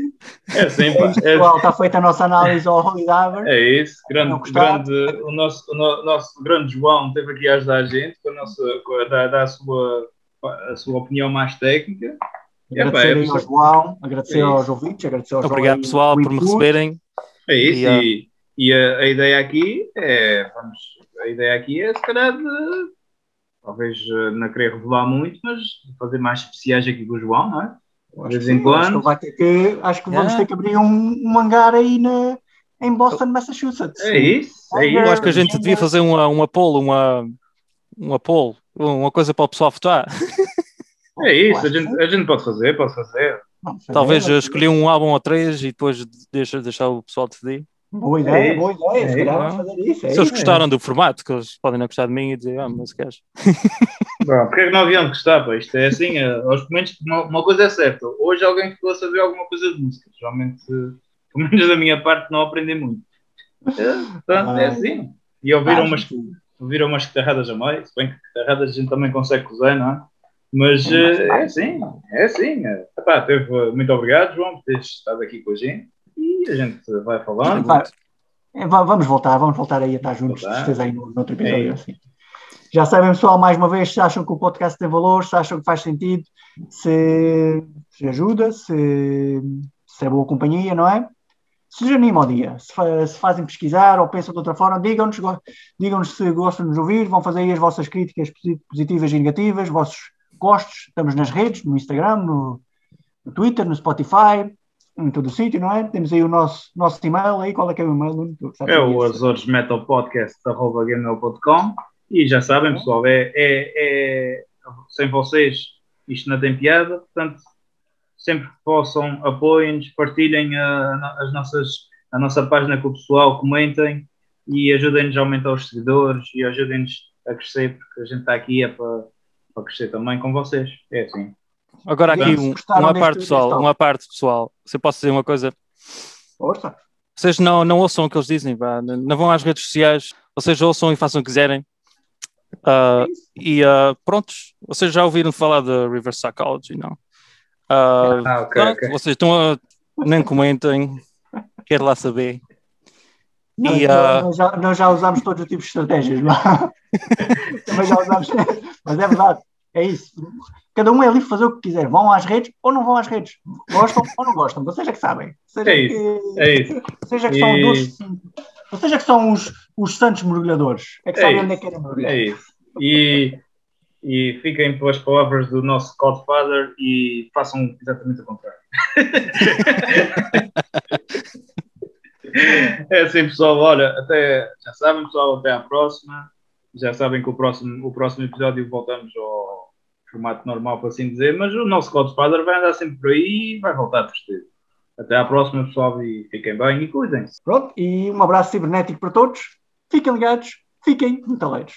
É assim, É isto, É, está feita a nossa análise ao Holy Diver. É isso, grande, grande, o, nosso, o no- nosso grande João esteve aqui a ajudar a gente com a, nossa, com a, dar, dar a, sua, a sua opinião mais técnica. É, pá, Agradecer é aí ao isso. João, agradecer É aos isso. ouvintes, agradecer aos Obrigado, pessoal, por me receberem. É isso, E, ah, e, e a, a ideia aqui é, vamos, a ideia aqui é se calhar de, talvez eh, não querer revelar muito, mas fazer mais especiais aqui com o João, não é? De vez em Acho que quando. vai ter que, acho que vamos Yeah. ter que abrir um, um hangar aí na, em Boston, Massachusetts. É isso, é Eu Eu isso. acho que a gente devia fazer uma, uma poll, uma, uma uma coisa para o pessoal votar. <laughs> É isso, a gente, a gente pode fazer, pode fazer. Talvez vamos escolher um álbum ou três e depois deixa, deixar o pessoal decidir. Boa ideia, É boa ideia. isso, Se é calhar isso. vamos fazer isso. É Se eles gostaram do formato, que eles podem não gostar de mim e dizer, ah, mas queres. <laughs> Bom, porque é que não haviam de gostar? Pá? Isto é assim, eh, aos momentos, uma, uma coisa é certa. Hoje alguém ficou a saber alguma coisa de música. Geralmente, eh, pelo menos da minha parte, não aprendi muito. Eh, Portanto, é assim. E ouviram Ah, umas, ouviram umas guitarradas a meio, se bem que guitarradas a gente também consegue cozer, não é? Mas eh, é assim, é assim. eh. Epá, teve, muito obrigado, João, por teres estado aqui com a gente. E a gente vai falando. Vai. É, va- vamos voltar, vamos voltar aí a estar juntos, vocês aí no, no outro episódio. É. assim. Já sabem, pessoal, mais uma vez, se acham que o podcast tem valor, se acham que faz sentido, se, se ajuda, se, se é boa companhia, não é? Se lhes anima ao dia, se, se fazem pesquisar ou pensam de outra forma, digam-nos digam se gostam de nos ouvir, vão fazer aí as vossas críticas posi- positivas e negativas, vossos gostos. Estamos nas redes, no Instagram, no, no Twitter, no Spotify, em todo o sítio, não é? Temos aí o nosso, nosso e-mail aí, qual é que é o e-mail? É aí o azoresmetalpodcast.com e já sabem, pessoal, é, é, é- sem vocês isto não tem piada, portanto, sempre que possam, apoiem-nos, partilhem a, a- as nossas, a nossa página com o pessoal, comentem e ajudem-nos a aumentar os seguidores e ajudem-nos a crescer, porque a gente está aqui é para, para crescer também com vocês. É assim. Agora aqui um- uma parte pessoal, uma parte pessoal. Se eu posso dizer uma coisa, Força. vocês não, não ouçam o que eles dizem, vá. não vão às redes sociais, vocês ouçam e façam o que quiserem. Isso. e ah, prontos, vocês já ouviram falar da Reverse Psychology, não? Ah, Ah, ok, pronto, ok. Vocês estão a. Nem comentem, quero lá saber. Nós, E, ah, nós já, nós já usámos todos os tipos de estratégias, não é? <laughs> Também já usámos, mas é verdade, é isso. Cada um é livre de fazer o que quiser. Vão às redes ou não vão às redes. Gostam ou não gostam. Vocês é que sabem. Seja É que, É isso. vocês é que são E- dos, vocês é que são os, os santos mergulhadores. É que É sabem isso. onde é que querem mergulhar. É isso. E, e fiquem pelas palavras do nosso Godfather e façam exatamente o contrário. <laughs> é assim, pessoal. Olha, até já sabem, pessoal, até à próxima. Já sabem que o próximo, o próximo episódio voltamos ao formato normal, por assim dizer, mas o nosso Godfather vai andar sempre por aí e vai voltar a vestir. Até à próxima, pessoal, e fiquem bem e cuidem-se. Pronto, e um abraço cibernético para todos. Fiquem ligados, fiquem metaleiros.